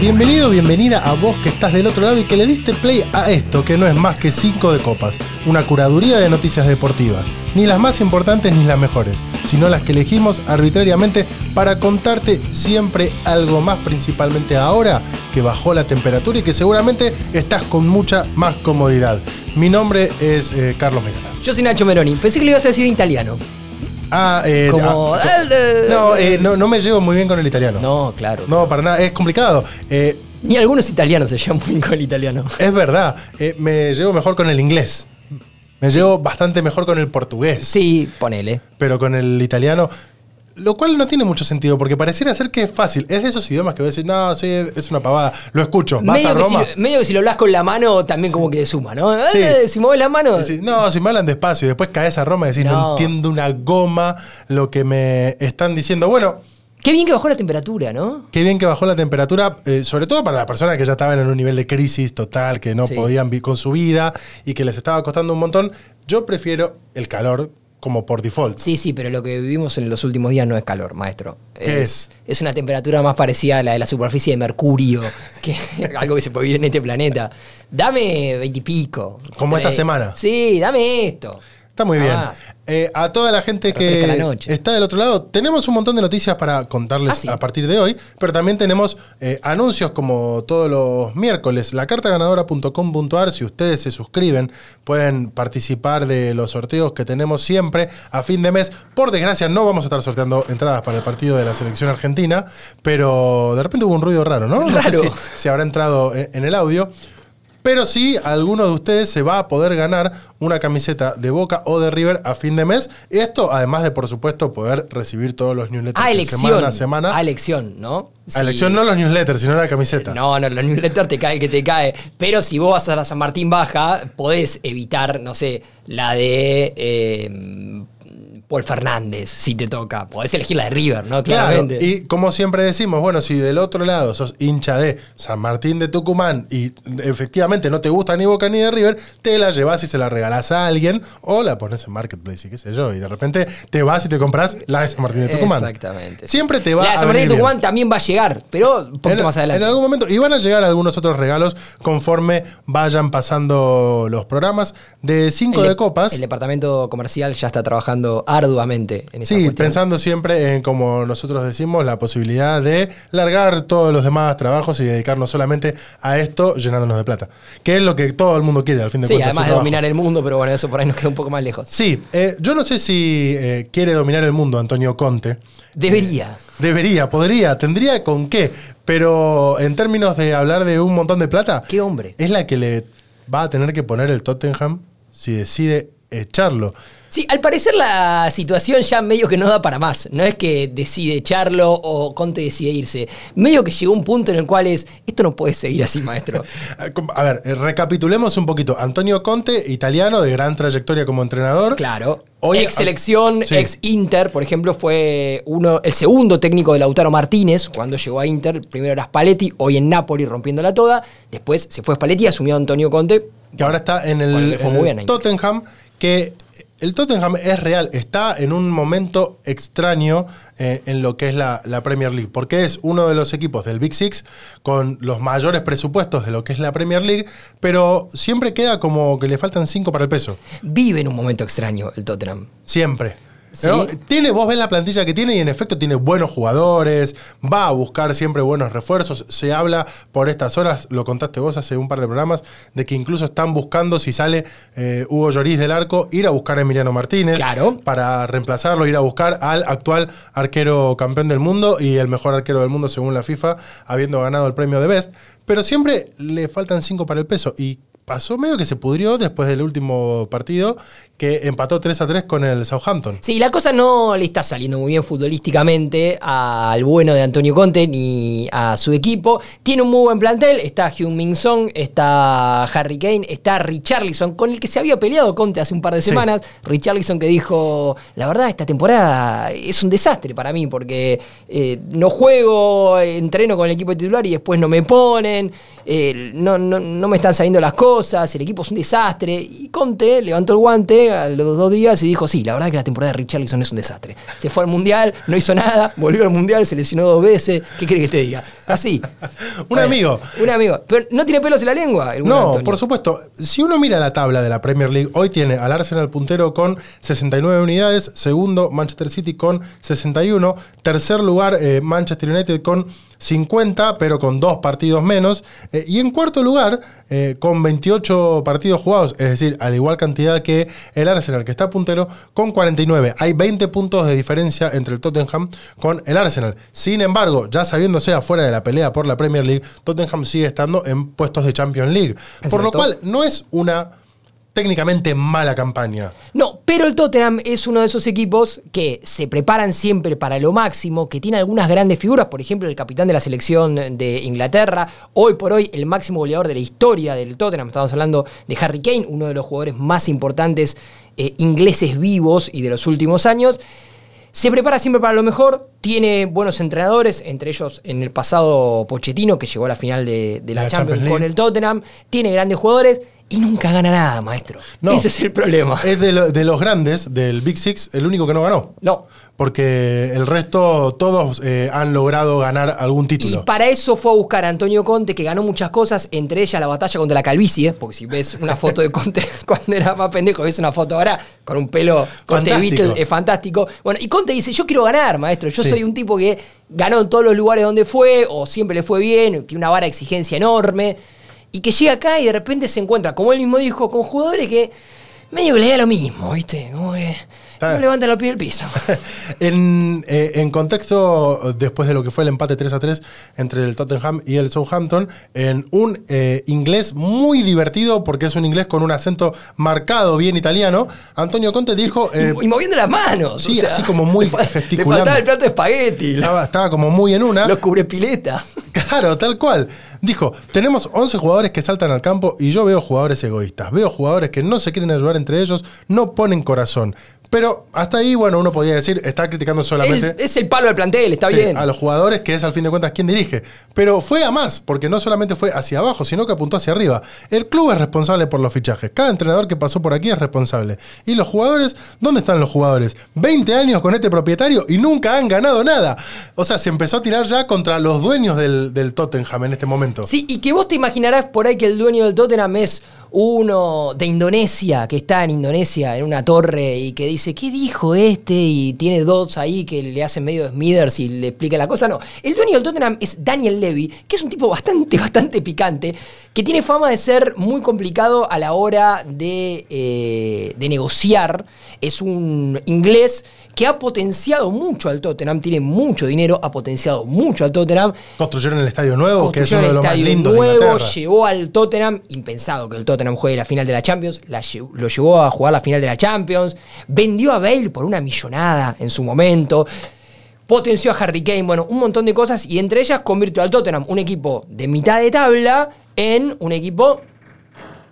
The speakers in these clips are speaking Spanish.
Bienvenido, bienvenida a vos que estás del otro lado y que le diste play a esto, que no es más que 5 de copas, una curaduría de noticias deportivas, ni las más importantes ni las mejores, sino las que elegimos arbitrariamente para contarte siempre algo más, principalmente ahora que bajó la temperatura y que seguramente estás con mucha más comodidad. Mi nombre es eh, Carlos Megana. Yo soy Nacho Meroni. Pensé que lo ibas a decir italiano. Ah, eh, Como. ah, no, eh, no, no me llevo muy bien con el italiano. No, claro. No, para nada, es complicado. Eh, Ni algunos italianos se llevan muy bien con el italiano. Es verdad, eh, me llevo mejor con el inglés. Me llevo bastante mejor con el portugués. Sí, ponele. Pero con el italiano. Lo cual no tiene mucho sentido, porque pareciera ser que es fácil. Es de esos idiomas que voy a decir, no, sí, es una pavada. Lo escucho. Vas Medio a que, Roma. si, medio que si lo hablas con la mano, también como que suma, ¿no? Sí. Eh, Si mueves la mano. decís, no, si me hablan despacio y después caes a Roma y decís, no. No. entiendo una goma lo que me están diciendo. Bueno, Qué bien que bajó la temperatura, ¿no? Qué bien que bajó la temperatura, eh, sobre todo para las personas que ya estaban en un nivel de crisis total, que no Sí. podían vivir con su vida y que les estaba costando un montón. Yo prefiero el calor como por default. Sí, sí, pero lo que vivimos en los últimos días no es calor, maestro. ¿Qué es? Es una temperatura más parecida a la de la superficie de Mercurio, que algo que se puede vivir en este planeta. Dame veintipico. Como esta semana. Sí, dame esto. Está muy bien. Ah. Eh, a toda la gente que la noche. está del otro lado, tenemos un montón de noticias para contarles Ah, sí. a partir de hoy, pero también tenemos eh, anuncios como todos los miércoles. La cartaganadora.com.ar, si ustedes se suscriben, pueden participar de los sorteos que tenemos siempre a fin de mes. Por desgracia, no vamos a estar sorteando entradas para el partido de la selección argentina, pero de repente hubo un ruido raro, ¿no? No sé si, si habrá entrado en, en el audio. Pero sí, alguno de ustedes se va a poder ganar una camiseta de Boca o de River a fin de mes. Esto, además de, por supuesto, poder recibir todos los newsletters A de elección. semana a semana. A elección, ¿no? A elección no los newsletters, sino la camiseta. No, no, los newsletters te cae el que te cae. Pero si vos vas a la San Martín Baja, podés evitar, no sé, la de eh, Paul Fernández, si te toca. Podés elegir la de River, ¿no? Claro, Claramente. y como siempre decimos, bueno, si del otro lado sos hincha de San Martín de Tucumán y efectivamente no te gusta ni Boca ni de River, te la llevas y se la regalás a alguien o la pones en Marketplace y qué sé yo, y de repente te vas y te compras la de San Martín de Tucumán. Exactamente. Siempre te va La de a San Martín de bien. Tucumán también va a llegar, pero un poquito en, más adelante. En algún momento. Y van a llegar algunos otros regalos conforme vayan pasando los programas de 5 El de de- copas. El departamento comercial ya está trabajando arduamente en Sí, cuestión. pensando siempre en, como nosotros decimos, la posibilidad de largar todos los demás trabajos y dedicarnos solamente a esto llenándonos de plata. Que es lo que todo el mundo quiere, al fin de Sí, cuentas. además su de trabajo. dominar el mundo, pero bueno, eso por ahí nos queda un poco más lejos. Sí, eh, yo no sé si eh, quiere dominar el mundo Antonio Conte. Debería. Debería, podría, tendría con qué. Pero en términos de hablar de un montón de plata, ¿Qué hombre? es la que le va a tener que poner el Tottenham si decide echarlo. Sí, al parecer la situación ya medio que no da para más. No es que decide echarlo o Conte decide irse. Medio que llegó un punto en el cual es, esto no puede seguir así, maestro. A ver, eh, recapitulemos un poquito. Antonio Conte, italiano, de gran trayectoria como entrenador. Claro. Hoy- ex selección, Sí. ex Inter, por ejemplo, fue uno, el segundo técnico de Lautaro Martínez cuando llegó a Inter. Primero era Spalletti, hoy en Napoli rompiéndola toda. Después se fue Spalletti y asumió a Antonio Conte. que ahora está en el, en. Tottenham, que el Tottenham es real, está en un momento extraño eh, en lo que es la, la Premier League, porque es uno de los equipos del Big Six con los mayores presupuestos de lo que es la Premier League, pero siempre queda como que le faltan cinco para el peso, Vive en un momento extraño el Tottenham. siempre. Sí. ¿No? Tiene, vos ves la plantilla que tiene y en efecto tiene buenos jugadores, va a buscar siempre buenos refuerzos. Se habla por estas horas, lo contaste vos hace un par de programas, de que incluso están buscando, si sale eh, Hugo Lloris del arco, ir a buscar a Emiliano Martínez Claro. para reemplazarlo, ir a buscar al actual arquero campeón del mundo y el mejor arquero del mundo según la FIFA, habiendo ganado el premio de Best. Pero siempre le faltan cinco para el peso y pasó medio que se pudrió después del último partido que empató 3 a 3 con el Southampton. Sí, la cosa no le está saliendo muy bien futbolísticamente al bueno de Antonio Conte ni a su equipo. Tiene un muy buen plantel. Está Hyun Min Song, está Harry Kane, está Richarlison, con el que se había peleado Conte hace un par de Sí. semanas. Richarlison que dijo: La verdad, esta temporada es un desastre para mí porque eh, no juego, entreno con el equipo titular y después no me ponen. eh, no, no, no me están saliendo las cosas. Cosas, el equipo es un desastre. Y Conte levantó el guante a los dos días y dijo, sí, la verdad que la temporada de Richarlison es un desastre. Se fue al Mundial, no hizo nada, volvió al Mundial, se lesionó dos veces. ¿Qué quiere que te diga? Así. Un Bueno, amigo. Un amigo. Pero no tiene pelos en la lengua. el No, Antonio. por supuesto. Si uno mira la tabla de la Premier League, hoy tiene al Arsenal puntero con 69 unidades, segundo Manchester City con 61, tercer lugar eh, Manchester United con 50, pero con dos partidos menos, eh, y en cuarto lugar eh, con 28 partidos jugados, es decir, a la igual cantidad que el Arsenal, que está puntero, con 49. Hay 20 puntos de diferencia entre el Tottenham con el Arsenal. Sin embargo, ya sabiéndose afuera de la pelea por la Premier League, Tottenham sigue estando en puestos de Champions League. Por lo cual, no es una técnicamente mala campaña. No, pero el Tottenham es uno de esos equipos que se preparan siempre para lo máximo, que tiene algunas grandes figuras, por ejemplo, el capitán de la selección de Inglaterra, hoy por hoy el máximo goleador de la historia del Tottenham, estamos hablando de Harry Kane, uno de los jugadores más importantes eh, ingleses vivos y de los últimos años. Se prepara siempre para lo mejor, tiene buenos entrenadores, entre ellos en el pasado Pochettino, que llegó a la final de, de la, La Champions, Champions con el Tottenham, tiene grandes jugadores y nunca gana nada, maestro. No. Ese es el problema. Es de, lo- de los grandes, del Big Six, el único que no ganó. No. Porque el resto, todos eh, han logrado ganar algún Y título. para eso fue a buscar a Antonio Conte, que ganó muchas cosas, entre ellas la batalla contra la calvicie, porque si ves una foto de Conte cuando era más pendejo, ves una foto ahora con un pelo Fantástico. Beatle, es fantástico. Bueno, y Conte dice, yo quiero ganar, maestro, yo Sí. soy un tipo que ganó en todos los lugares donde fue, o siempre le fue bien, tiene una vara de exigencia enorme, y que llega acá y de repente se encuentra, como él mismo dijo, con jugadores que medio que le da lo mismo, ¿viste? Como que Ah. no levantan los pies del piso. En, eh, en contexto, después de lo que fue el empate 3 a 3 entre el Tottenham y el Southampton, en un eh, inglés muy divertido, porque es un inglés con un acento marcado, bien italiano, Antonio Conte dijo... eh, y, y moviendo las manos. sí, así como muy le gesticulando. Le faltaba el plato de espagueti. estaba, estaba como muy en una. Los cubre pileta. Claro, tal cual. Dijo, tenemos 11 jugadores que saltan al campo y yo veo jugadores egoístas. Veo jugadores que no se quieren ayudar entre ellos, no ponen corazón. Pero hasta ahí, bueno, uno podía decir, está criticando solamente... Es, es el palo del plantel, está Sí, bien. a los jugadores, que es al fin de cuentas quien dirige. Pero fue a más, porque no solamente fue hacia abajo, sino que apuntó hacia arriba. El club es responsable por los fichajes. Cada entrenador que pasó por aquí es responsable. ¿Y los jugadores? ¿Dónde están los jugadores? 20 años con este propietario y nunca han ganado nada. O sea, se empezó a tirar ya contra los dueños del, del Tottenham en este momento. Sí, y que vos te imaginarás por ahí que el dueño del Tottenham es uno de Indonesia, que está en Indonesia, en una torre, y que dice, ¿qué dijo este? Y tiene dos ahí que le hacen medio Smithers y le explica la cosa. No, el dueño del Tottenham es Daniel Levy, que es un tipo bastante, bastante picante, que tiene fama de ser muy complicado a la hora de, eh, de negociar. Es un inglés que ha potenciado mucho al Tottenham, tiene mucho dinero, ha potenciado mucho al Tottenham. Construyeron el estadio nuevo, que es uno de los más lindos nuevo, llevó al Tottenham, impensado que el Tottenham juegue la final de la Champions, la lo llevó a jugar la final de la Champions, vendió a Bale por una millonada en su momento, potenció a Harry Kane, bueno, un montón de cosas y entre ellas convirtió al Tottenham, un equipo de mitad de tabla, en un equipo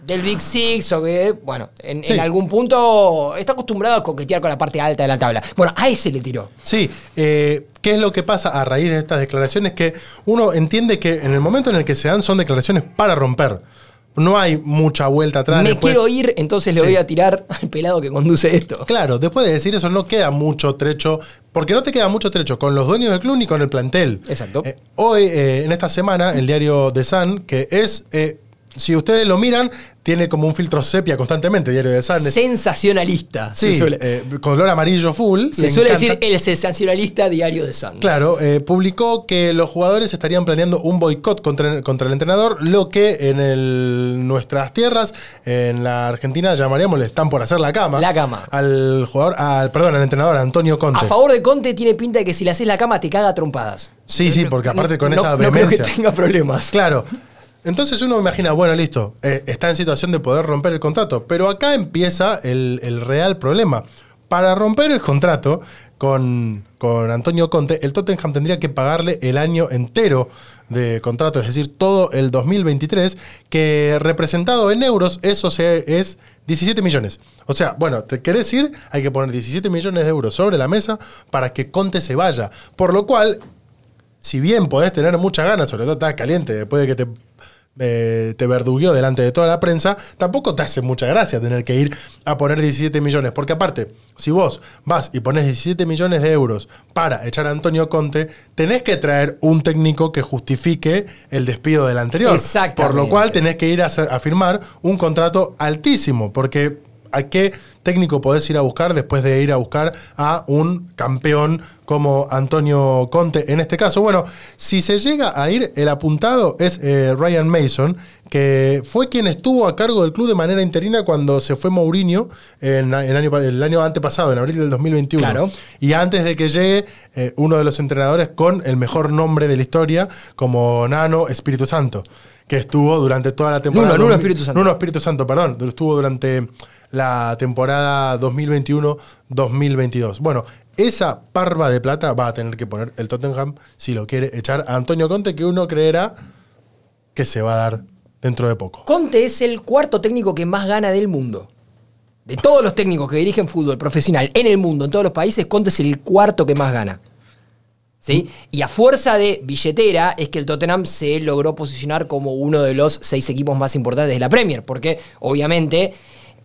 del Big Six o que, bueno, en, algún punto está acostumbrado a coquetear con la parte alta de la tabla. Bueno, a ese le tiró. Sí, eh, ¿qué es lo que pasa a raíz de estas declaraciones? Que uno entiende que en el momento en el que se dan son declaraciones para romper. No hay mucha vuelta atrás. Me después- quiero ir, entonces le Sí. voy a tirar al pelado que conduce esto. Claro, después de decir eso no queda mucho trecho, porque no te queda mucho trecho con los dueños del club ni con el plantel. Exacto. Eh, hoy, eh, en esta semana, el diario The Sun, que es, eh, si ustedes lo miran, tiene como un filtro sepia constantemente, diario Sun. Es- Sensacionalista. sí, se suele, eh, color amarillo full. se le suele encanta. decir el sensacionalista diario de Sun. Claro, eh, publicó que los jugadores estarían planeando un boicot contra, contra el entrenador, lo que en el- nuestras tierras, en la Argentina, llamaríamos le están por hacer la cama. La cama. Al jugador, al, perdón, al entrenador Antonio Conte. A favor de Conte tiene pinta de que si le haces la cama te caga a trompadas. Sí, sí, porque aparte con No- esa no creo vehemencia. que tenga problemas. Claro. Entonces uno imagina, bueno, listo, eh, está en situación de poder romper el contrato, pero acá empieza el, real problema. Para romper el contrato con, con Antonio Conte, el Tottenham tendría que pagarle el año entero de contrato, es decir, todo el 2023, que representado en euros, eso es 17 millones. O sea, bueno, te querés ir, hay que poner 17 millones de euros sobre la mesa para que Conte se vaya. Por lo cual, si bien podés tener muchas ganas, sobre todo estás caliente después de que te eh, te verdugueó delante de toda la prensa, tampoco te hace mucha gracia tener que ir a poner 17 millones. Porque aparte, si vos vas y pones 17 millones de euros para echar a Antonio Conte, tenés que traer un técnico que justifique el despido del anterior. Exactamente. Por lo cual tenés que ir a, hacer- a firmar un contrato altísimo. Porque ¿a qué técnico podés ir a buscar después de ir a buscar a un campeón como Antonio Conte en este caso? Bueno, si se llega a ir, el apuntado es eh, Ryan Mason, que fue quien estuvo a cargo del club de manera interina cuando se fue Mourinho en, en año, el año antepasado, en abril del 2021. Claro. Y antes de que llegue eh, uno de los entrenadores con el mejor nombre de la historia, como Nano Espíritu Santo, que estuvo durante toda la temporada. Nuno, Nuno 2000 Espíritu Santo. Nuno Espíritu Santo, perdón. Estuvo durante la temporada 2021-2022. Bueno, esa parva de plata va a tener que poner el Tottenham si lo quiere echar a Antonio Conte, que uno creerá que se va a dar dentro de poco. Conte es el cuarto técnico que más gana del mundo. De todos los técnicos que dirigen fútbol profesional en el mundo, en todos los países, Conte es el cuarto que más gana. ¿Sí? Y a fuerza de billetera es que el Tottenham se logró posicionar como uno de los seis equipos más importantes de la Premier, porque obviamente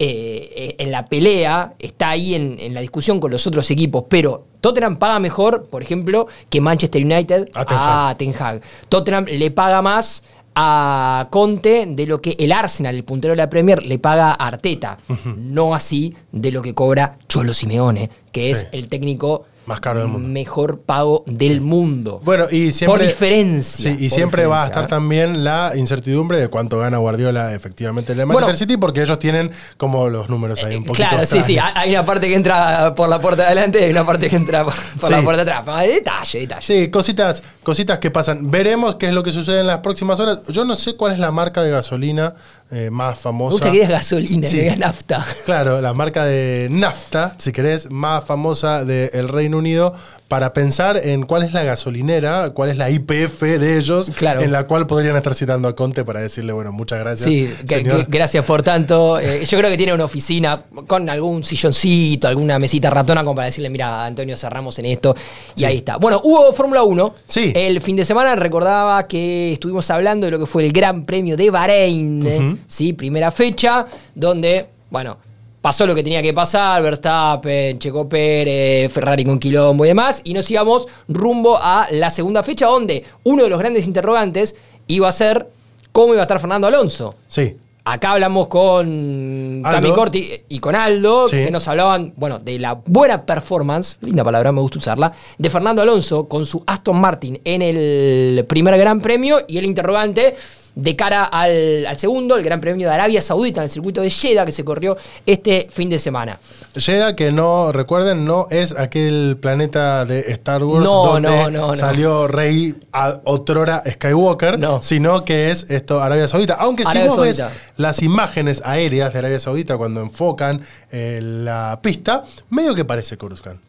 eh, en la pelea está ahí en, en la discusión con los otros equipos, pero Tottenham paga mejor, por ejemplo, que Manchester United A Ten Hag. a Ten Hag. Tottenham le paga más a Conte de lo que el Arsenal, el puntero de la Premier, le paga a Arteta. No así de lo que cobra Cholo Simeone, que es Sí. el técnico Más caro del mundo. mejor pago del mundo. Bueno, y siempre. Por diferencia. Sí, y por siempre va a estar ¿eh? también la incertidumbre de cuánto gana Guardiola efectivamente en el Manchester Bueno. City, porque ellos tienen como los números ahí un poquito. Claro, sí, sí. Hay una parte que entra por la puerta de adelante y hay una parte que entra por, por Sí. la puerta de atrás. Detalle, detalle. Sí, cositas, cositas que pasan. Veremos qué es lo que sucede en las próximas horas. Yo no sé cuál es la marca de gasolina eh, más Me famosa. gusta que digas gasolina, Sí. que digas nafta. Claro, la marca de nafta, si querés, más famosa del Reino Unido, para pensar en cuál es la gasolinera, cuál es la IPF de ellos, Claro. en la cual podrían estar citando a Conte para decirle, bueno, muchas gracias. Sí, señor. gracias por tanto. Eh, yo creo que tiene una oficina con algún silloncito, alguna mesita ratona como para decirle, mira, Antonio, cerramos en esto. Y Sí. ahí está. Bueno, hubo Fórmula 1. Sí. El fin de semana recordaba que estuvimos hablando de lo que fue el Gran Premio de Bahrein. ¿sí? Primera fecha, donde, bueno, pasó lo que tenía que pasar, Verstappen, Checo Pérez, Ferrari con quilombo y demás, y nos íbamos rumbo a la segunda fecha, donde uno de los grandes interrogantes iba a ser cómo iba a estar Fernando Alonso. Sí, Acá hablamos con. Cami Corti y con Aldo, Sí. que nos hablaban, bueno, de la buena performance, linda palabra, me gusta usarla, de Fernando Alonso con su Aston Martin en el primer Gran Premio y el interrogante de cara al, al segundo, el Gran Premio de Arabia Saudita en el circuito de Jeddah que se corrió este fin de semana. Jeddah, que no, recuerden, no es aquel planeta de Star Wars No, donde no, no, no. salió Rey a otrora Skywalker, No. sino que es esto Arabia Saudita. Aunque si Arabia vos Saudita. ves las imágenes aéreas de Arabia Saudita cuando enfocan eh, la pista, medio que parece Coruscant.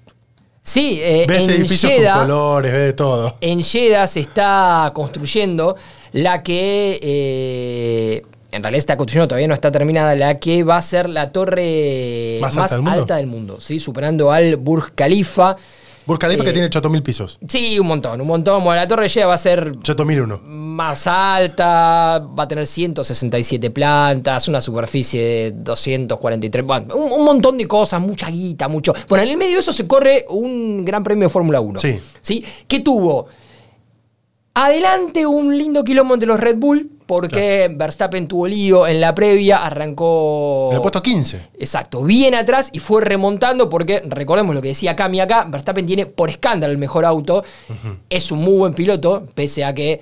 Sí, eh, Ves en edificios con colores, ves de todo. En Jeddah se está construyendo la que, eh, en realidad esta construcción todavía no está terminada, la que va a ser la torre ¿Más más, alta del mundo? alta del mundo, ¿sí? superando al Burj Khalifa. Burj Khalifa que Eh, tiene 8000 pisos. Sí, un montón, un montón. Bueno, la torre Jeddah va a ser 8001. más alta, va a tener 167 plantas, una superficie de 243, bueno, un, un montón de cosas, mucha guita, mucho. Bueno, en el medio de eso se corre un gran premio de Fórmula 1. Sí. ¿Sí? Que tuvo adelante un lindo quilombo entre los Red Bull, porque Verstappen tuvo lío en la previa, arrancó... En el puesto 15. Exacto, bien atrás y fue remontando porque recordemos lo que decía Cami acá, Verstappen tiene por escándalo el mejor auto, es un muy buen piloto, pese a que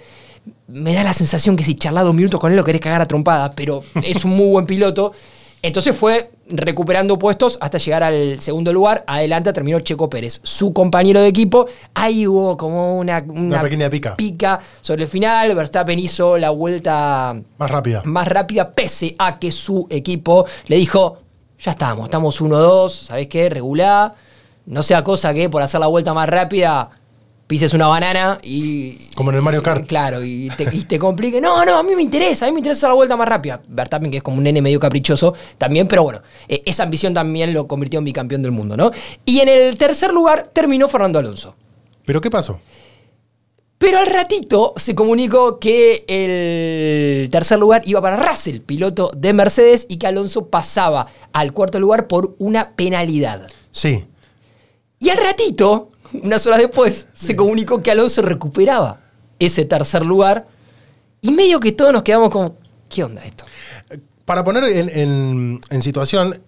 me da la sensación que si charlas dos minutos con él lo querés cagar a trompadas, pero es un muy buen piloto. Entonces fue recuperando puestos hasta llegar al segundo lugar. Adelante terminó Checo Pérez, su compañero de equipo. Ahí hubo como una, Una pequeña pica. pica sobre el final. Verstappen hizo la vuelta Más rápida. más rápida, pese a que su equipo le dijo, ya estamos, estamos 1-2, ¿sabés qué? Regulá, no sea cosa que por hacer la vuelta más rápida pises una banana y... Como en el Mario Kart. Claro, y te, y te complique. No, no, a mí me interesa, a mí me interesa la vuelta más rápida. Verstappen, que es como un nene medio caprichoso también, pero bueno, eh, esa ambición también lo convirtió en bicampeón del mundo, ¿no? Y en el tercer lugar terminó Fernando Alonso. ¿Pero qué pasó? Pero al ratito se comunicó que el tercer lugar iba para Russell, piloto de Mercedes, y que Alonso pasaba al cuarto lugar por una penalidad. Sí. Y al ratito, unas horas después, se comunicó que Alonso recuperaba ese tercer lugar. Y medio que todos nos quedamos como, ¿qué onda esto? Para poner en, en- en situación,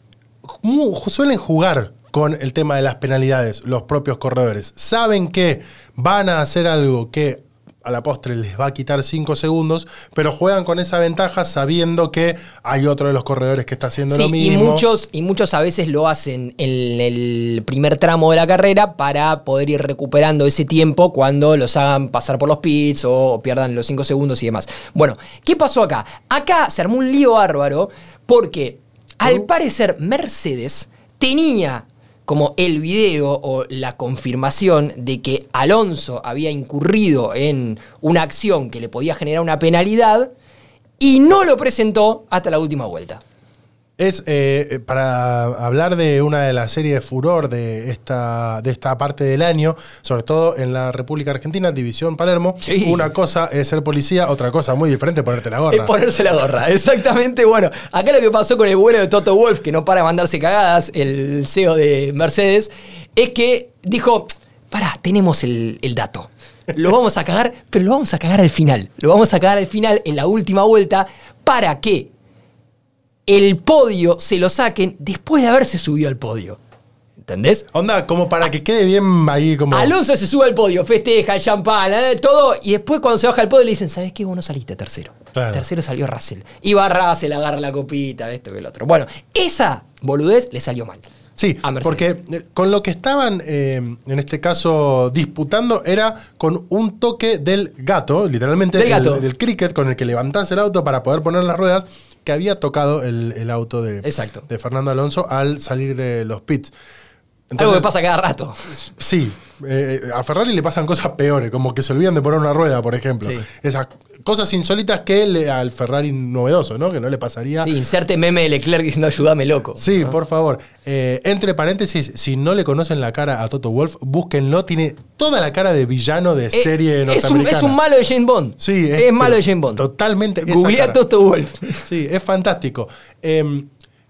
suelen jugar con el tema de las penalidades los propios corredores. Saben que van a hacer algo que a la postre les va a quitar 5 segundos, pero juegan con esa ventaja sabiendo que hay otro de los corredores que está haciendo lo mismo. y muchos, y muchos a veces lo hacen en el primer tramo de la carrera para poder ir recuperando ese tiempo cuando los hagan pasar por los pits o pierdan los 5 segundos y demás. Bueno, ¿qué pasó acá? Acá se armó un lío bárbaro porque al parecer Mercedes tenía como el video o la confirmación de que Alonso había incurrido en una acción que le podía generar una penalidad y no lo presentó hasta la última vuelta. Es eh, para hablar de una de las series de furor de esta, de esta parte del año, sobre todo en la República Argentina, División Palermo. Sí. Una cosa es ser policía, otra cosa muy diferente ponerte la gorra. Es ponerse la gorra, exactamente. Bueno, acá lo que pasó con el vuelo de Toto Wolf, que no para de mandarse cagadas, el CEO de Mercedes, es que dijo, pará, tenemos el, el dato. Lo vamos a cagar, pero lo vamos a cagar al final. Lo vamos a cagar al final, en la última vuelta, para que el podio se lo saquen después de haberse subido al podio. ¿Entendés? Onda, como para que quede bien ahí como... Alonso se sube al podio, festeja el champán, eh, todo, y después cuando se baja al podio le dicen, ¿sabes qué? Vos no saliste tercero. Claro. Tercero salió Russell. Va Russell, agarra la copita, esto y el otro. Bueno, esa boludez le salió mal. Sí, a porque eh, con lo que estaban, eh, en este caso, disputando era con un toque del gato, literalmente Del el- gato. del cricket, con el que levantás el auto para poder poner las ruedas, que había tocado el, el auto de, Exacto. de Fernando Alonso al salir de los pits. Algo que pasa cada rato. Sí, eh, a Ferrari le pasan cosas peores, como que se olvidan de poner una rueda, por ejemplo. Sí. Esas cosas insólitas que le- al Ferrari novedoso, ¿no? Que no le pasaría. Sí, inserte meme de Leclerc diciendo ayúdame loco. Sí, por favor. Eh, entre paréntesis, si no le conocen la cara a Toto Wolf, búsquenlo. Tiene toda la cara de villano de Eh, serie es, un, norteamericana. es un malo de James Bond. Sí, es, malo de James Bond. Totalmente. Googlea. Toto Wolf. Sí, es fantástico. Eh,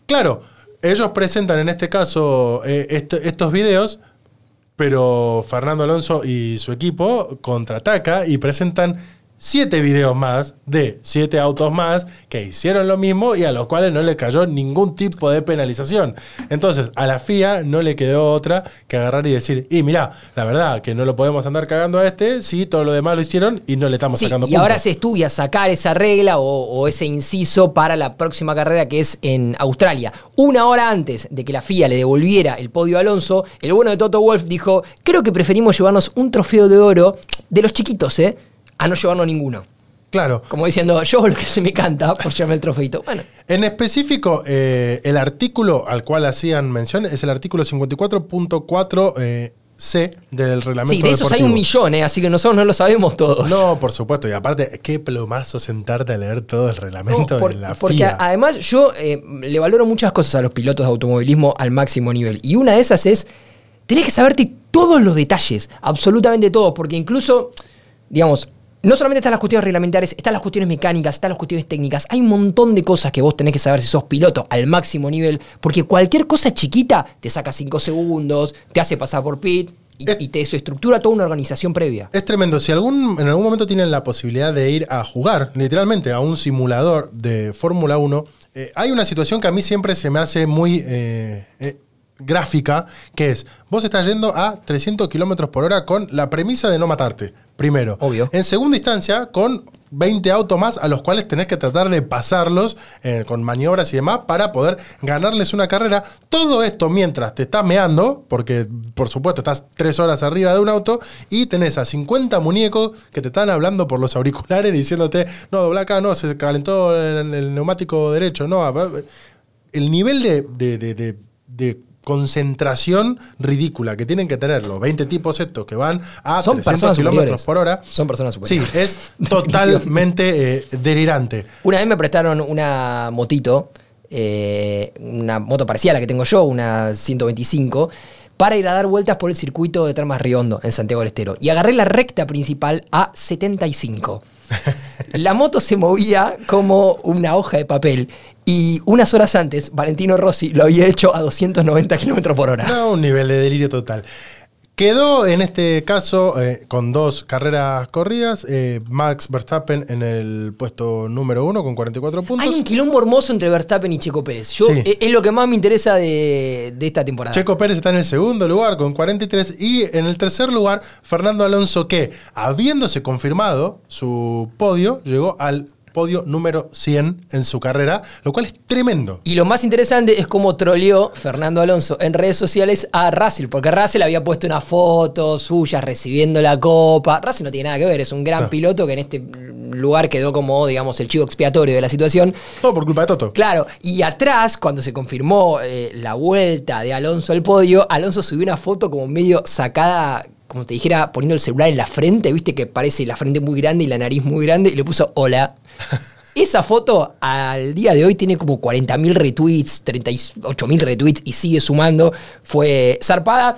claro, ellos presentan en este caso eh, esto- estos videos, pero Fernando Alonso y su equipo contraataca y presentan siete videos más de siete autos más que hicieron lo mismo y a los cuales no le cayó ningún tipo de penalización. Entonces, a la FIA no le quedó otra que agarrar y decir, y mirá, la verdad que no lo podemos andar cagando a este, si todo lo demás lo hicieron y no le estamos Sí, sacando y ahora puntos". se estudia sacar esa regla o, o ese inciso para la próxima carrera que es en Australia. Una hora antes de que la FIA le devolviera el podio a Alonso, el bueno de Toto Wolf dijo, creo que preferimos llevarnos un trofeo de oro de los chiquitos, ¿eh? A no llevarnos ninguno. Claro. Como diciendo, yo hago lo que se me canta por llevarme el trofeito. Bueno, En específico, eh, el artículo al cual hacían mención es el artículo 54.4 eh, C del reglamento sí, de esos hay un millón, ¿eh? Así que nosotros no lo sabemos todos. No, por supuesto. Y aparte, qué plomazo sentarte a leer todo el reglamento No, por- de la porque FIA. a- además yo eh, le valoro muchas cosas a los pilotos de automovilismo al máximo nivel. Y una de esas es, tenés que saberte todos los detalles, absolutamente todos, porque incluso, digamos, no solamente están las cuestiones reglamentarias, están las cuestiones mecánicas, están las cuestiones técnicas, hay un montón de cosas que vos tenés que saber si sos piloto al máximo nivel, porque cualquier cosa chiquita te saca 5 segundos, te hace pasar por pit y, Es- y te estructura toda una organización previa. Es tremendo. Si algún, en algún momento tienen la posibilidad de ir a jugar, literalmente, a un simulador de Fórmula 1, eh, hay una situación que a mí siempre se me hace muy eh, eh, gráfica, que es, vos estás yendo a 300 kilómetros por hora con la premisa de no matarte, primero. Obvio. En segunda instancia, con 20 autos más a los cuales tenés que tratar de pasarlos eh, con maniobras y demás para poder ganarles una carrera. Todo esto mientras te estás meando, porque por supuesto estás tres horas arriba de un auto y tenés a 50 muñecos que te están hablando por los auriculares diciéndote, no, dobla acá, no, se calentó el, el neumático derecho, no. El nivel de, de- de- de- de concentración ridícula que tienen que tener los 20 tipos estos que van a Son 300 personas kilómetros por hora. Son personas Sí, superiores. es totalmente eh, delirante. Una vez me prestaron una motito, eh, una moto parecida a la que tengo yo, una 125, para ir a dar vueltas por el circuito de Termas Riondo en Santiago del Estero. Y agarré la recta principal a 75. La moto se movía como una hoja de papel. Y unas horas antes, Valentino Rossi lo había hecho a 290 kilómetros por hora. No, un nivel de delirio total. Quedó en este caso eh, con dos carreras corridas, eh, Max Verstappen en el puesto número uno con 44 puntos. Hay un quilombo hermoso entre Verstappen y Checo Pérez. Yo, Sí. eh, Es lo que más me interesa de, de esta temporada. Checo Pérez está en el segundo lugar con 43 y en el tercer lugar Fernando Alonso que, habiéndose confirmado su podio, llegó al podio número 100 en su carrera, lo cual es tremendo. Y lo más interesante es cómo troleó Fernando Alonso en redes sociales a Russell, porque Russell había puesto una foto suya recibiendo la copa. Russell no tiene nada que ver, es un gran No. piloto que en este lugar quedó como, digamos, el chivo expiatorio de la situación. Todo por culpa de Toto. Claro, y atrás, cuando se confirmó eh, la vuelta de Alonso al podio, Alonso subió una foto como medio sacada, como te dijera, poniendo el celular en la frente, viste que parece la frente muy grande y la nariz muy grande, y le puso hola. Esa foto al día de hoy tiene como 40.000 retweets, 38.000 retweets y sigue sumando. Fue zarpada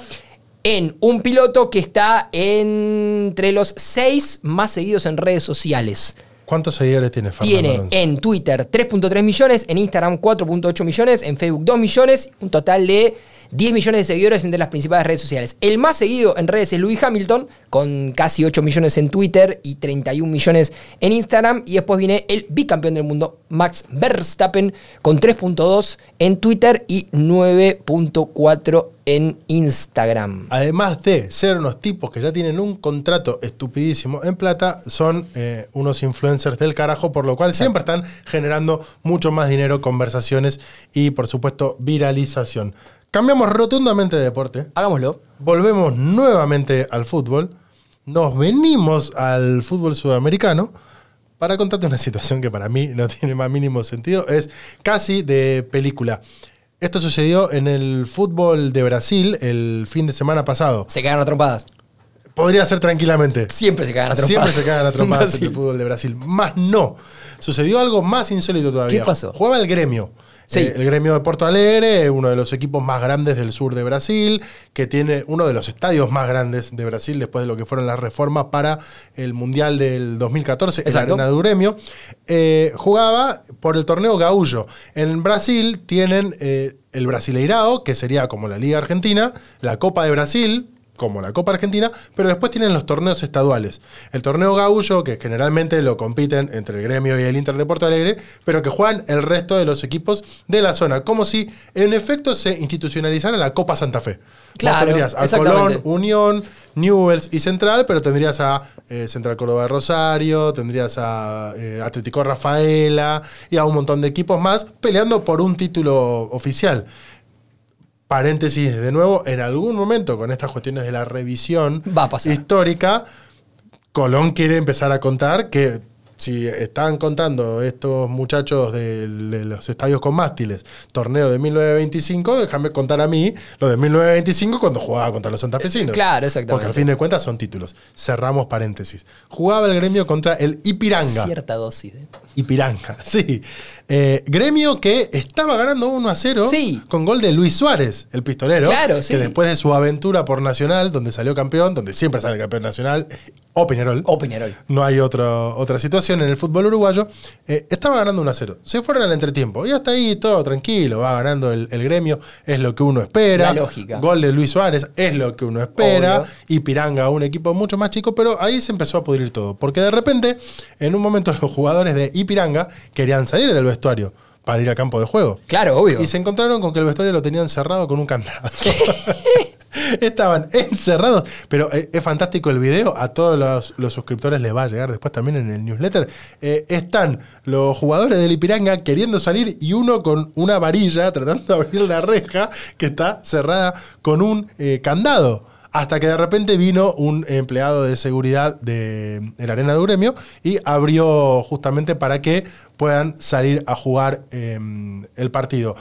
en un piloto que está entre los seis más seguidos en redes sociales. ¿Cuántos seguidores tiene Fernando Tiene Alonso? en Twitter 3.3 millones, en Instagram 4.8 millones, en Facebook 2 millones, un total de 10 millones de seguidores entre las principales redes sociales. El más seguido en redes es Lewis Hamilton, con casi 8 millones en Twitter y 31 millones en Instagram. Y después viene el bicampeón del mundo, Max Verstappen, con 3.2 en Twitter y 9.4 en Instagram. Además de ser unos tipos que ya tienen un contrato estupidísimo en plata, son eh, unos influencers del carajo, por lo cual siempre están generando mucho más dinero, conversaciones y, por supuesto, viralización. Cambiamos rotundamente de deporte, Hagámoslo. volvemos nuevamente al fútbol, nos venimos al fútbol sudamericano para contarte una situación que para mí no tiene más mínimo sentido, es casi de película. Esto sucedió en el fútbol de Brasil el fin de semana pasado. Se cagan a trompadas. Podría ser tranquilamente. Siempre se cagan a trompadas. Siempre se cagan a trompadas en el fútbol de Brasil. Más no. Sucedió algo más insólito todavía. ¿Qué pasó? Jugaba el gremio. Sí. Eh, el gremio de Porto Alegre, uno de los equipos más grandes del sur de Brasil, que tiene uno de los estadios más grandes de Brasil después de lo que fueron las reformas para el Mundial del 2014 en la. Arena del Gremio. Eh, jugaba por el torneo Gaullo. En Brasil tienen eh, el Brasileirao, que sería como la Liga Argentina, la Copa de Brasil, como la Copa Argentina, pero después tienen los torneos estaduales. El torneo Gaullo, que generalmente lo compiten entre el gremio y el Inter de Porto Alegre, pero que juegan el resto de los equipos de la zona, como si en efecto se institucionalizara la Copa Santa Fe. Claro, Vos tendrías a. Colón, Unión, Newells y Central, pero tendrías a eh, Central Córdoba de Rosario, tendrías a eh, Atlético Rafaela y a un montón de equipos más peleando por un título oficial. Paréntesis de nuevo, en algún momento con estas cuestiones de la revisión Va a pasar. histórica, Colón quiere empezar a contar que si están contando estos muchachos de, los estadios con mástiles, torneo de 1925, déjame contar a mí lo de 1925 cuando jugaba contra los santafesinos. Claro, exactamente. Porque al fin de cuentas son títulos. Cerramos paréntesis. Jugaba el gremio contra el Ipiranga. Cierta dosis de... Ipiranga, sí. Eh, gremio que estaba ganando 1 a 0 Sí. con gol de Luis Suárez, el pistolero. Claro, sí. Que después de su aventura por Nacional, donde salió campeón, donde siempre sale campeón nacional, o Peñarol. O Peñarol. No hay otro- otra situación en el fútbol uruguayo. Eh, estaba ganando 1 a 0. Se fueron al entretiempo. Y hasta ahí todo tranquilo. Va ganando el, el gremio. Es lo que uno espera. La lógica. Gol de Luis Suárez es lo que uno espera. Obvio. Y Piranga, un equipo mucho más chico. Pero ahí se empezó a pudrir todo. Porque de repente, en un momento, los jugadores de Ipiranga querían salir del vestuario para ir al campo de juego. Claro, obvio. Y se encontraron con que el vestuario lo tenían cerrado con un candado. Estaban encerrados, pero eh, es fantástico el video, a todos los, los suscriptores les va a llegar después también en el newsletter. Eh, están los jugadores del Ipiranga queriendo salir y uno con una varilla tratando de abrir la reja que está cerrada con un eh, candado. Hasta que de repente vino un empleado de seguridad de, de la arena de gremio y abrió justamente para que puedan salir a jugar eh, el partido.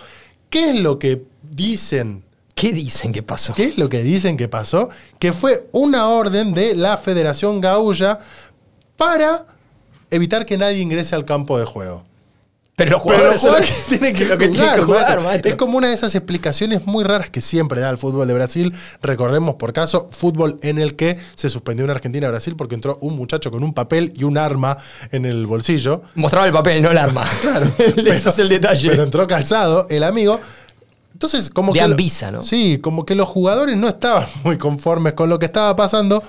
¿Qué es lo que dicen ¿Qué dicen que pasó? ¿Qué es lo que dicen que pasó? Que fue una orden de la Federación Gaulla para evitar que nadie ingrese al campo de juego. Pero los Pero jugadores, los tienen que lo tienen jugar, que jugar, maestro. Es como una de esas explicaciones muy raras que siempre da el fútbol de Brasil. Recordemos, por caso, fútbol en el que se suspendió en Argentina-Brasil porque entró un muchacho con un papel y un arma en el bolsillo. Mostraba el papel, no el arma. Claro. Ese es el detalle. Pero entró calzado el amigo. Entonces, como De que. lo- Anvisa, ¿no? Sí, como que los jugadores no estaban muy conformes con lo que estaba pasando.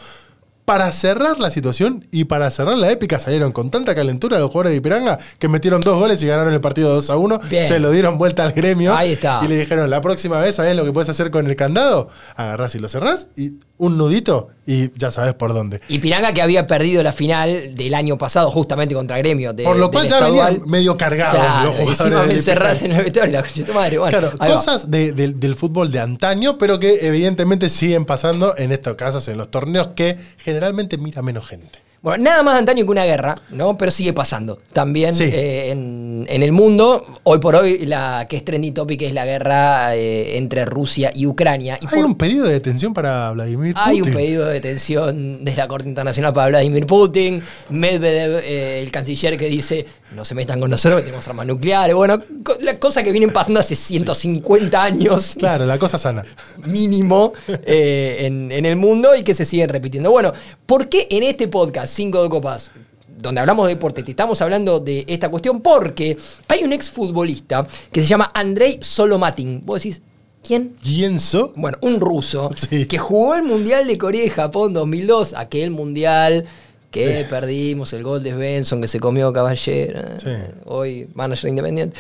Para cerrar la situación y para cerrar la épica salieron con tanta calentura los jugadores de Ipiranga que metieron dos goles y ganaron el partido 2 a 1. Bien. Se lo dieron vuelta al gremio. Ahí está. Y le dijeron, la próxima vez, ¿sabes lo que puedes hacer con el candado? Agarrás y lo cerrás y un nudito y ya sabes por dónde. Y Piranga que había perdido la final del año pasado justamente contra Gremio. De, Por lo cual ya venían medio cargados Claro, los jugadores. encerrás en el vestuario, la concha de tu madre. Bueno, Claro, cosas de- del- del fútbol de antaño, pero que evidentemente siguen pasando en estos casos, en los torneos que generalmente mira menos gente. Bueno, nada más antaño que una guerra, ¿no? Pero sigue pasando también Sí. eh, en, en el mundo. Hoy por hoy, la que es trendy topic es la guerra eh, entre Rusia y Ucrania. Y Hay por- un pedido de detención para Vladimir Putin. hay un pedido de detención de la Corte Internacional para Vladimir Putin. Medvedev, eh, el canciller, que dice: no se metan con nosotros, tenemos armas nucleares. Bueno, co- las cosas que vienen pasando hace 150 años Claro, la cosa sana. mínimo eh, en, en el mundo y que se siguen repitiendo. Bueno, ¿por qué en este podcast, 5 de Copas, donde hablamos de deporte, te estamos hablando de esta cuestión? Porque hay un exfutbolista que se llama Andrei Solomatin. Vos decís, ¿quién? Pienso. Bueno, un ruso Sí. que jugó el Mundial de Corea y Japón 2002, aquel Mundial que perdimos, el gol de Benson que se comió Caballero, eh, Sí. hoy manager independiente.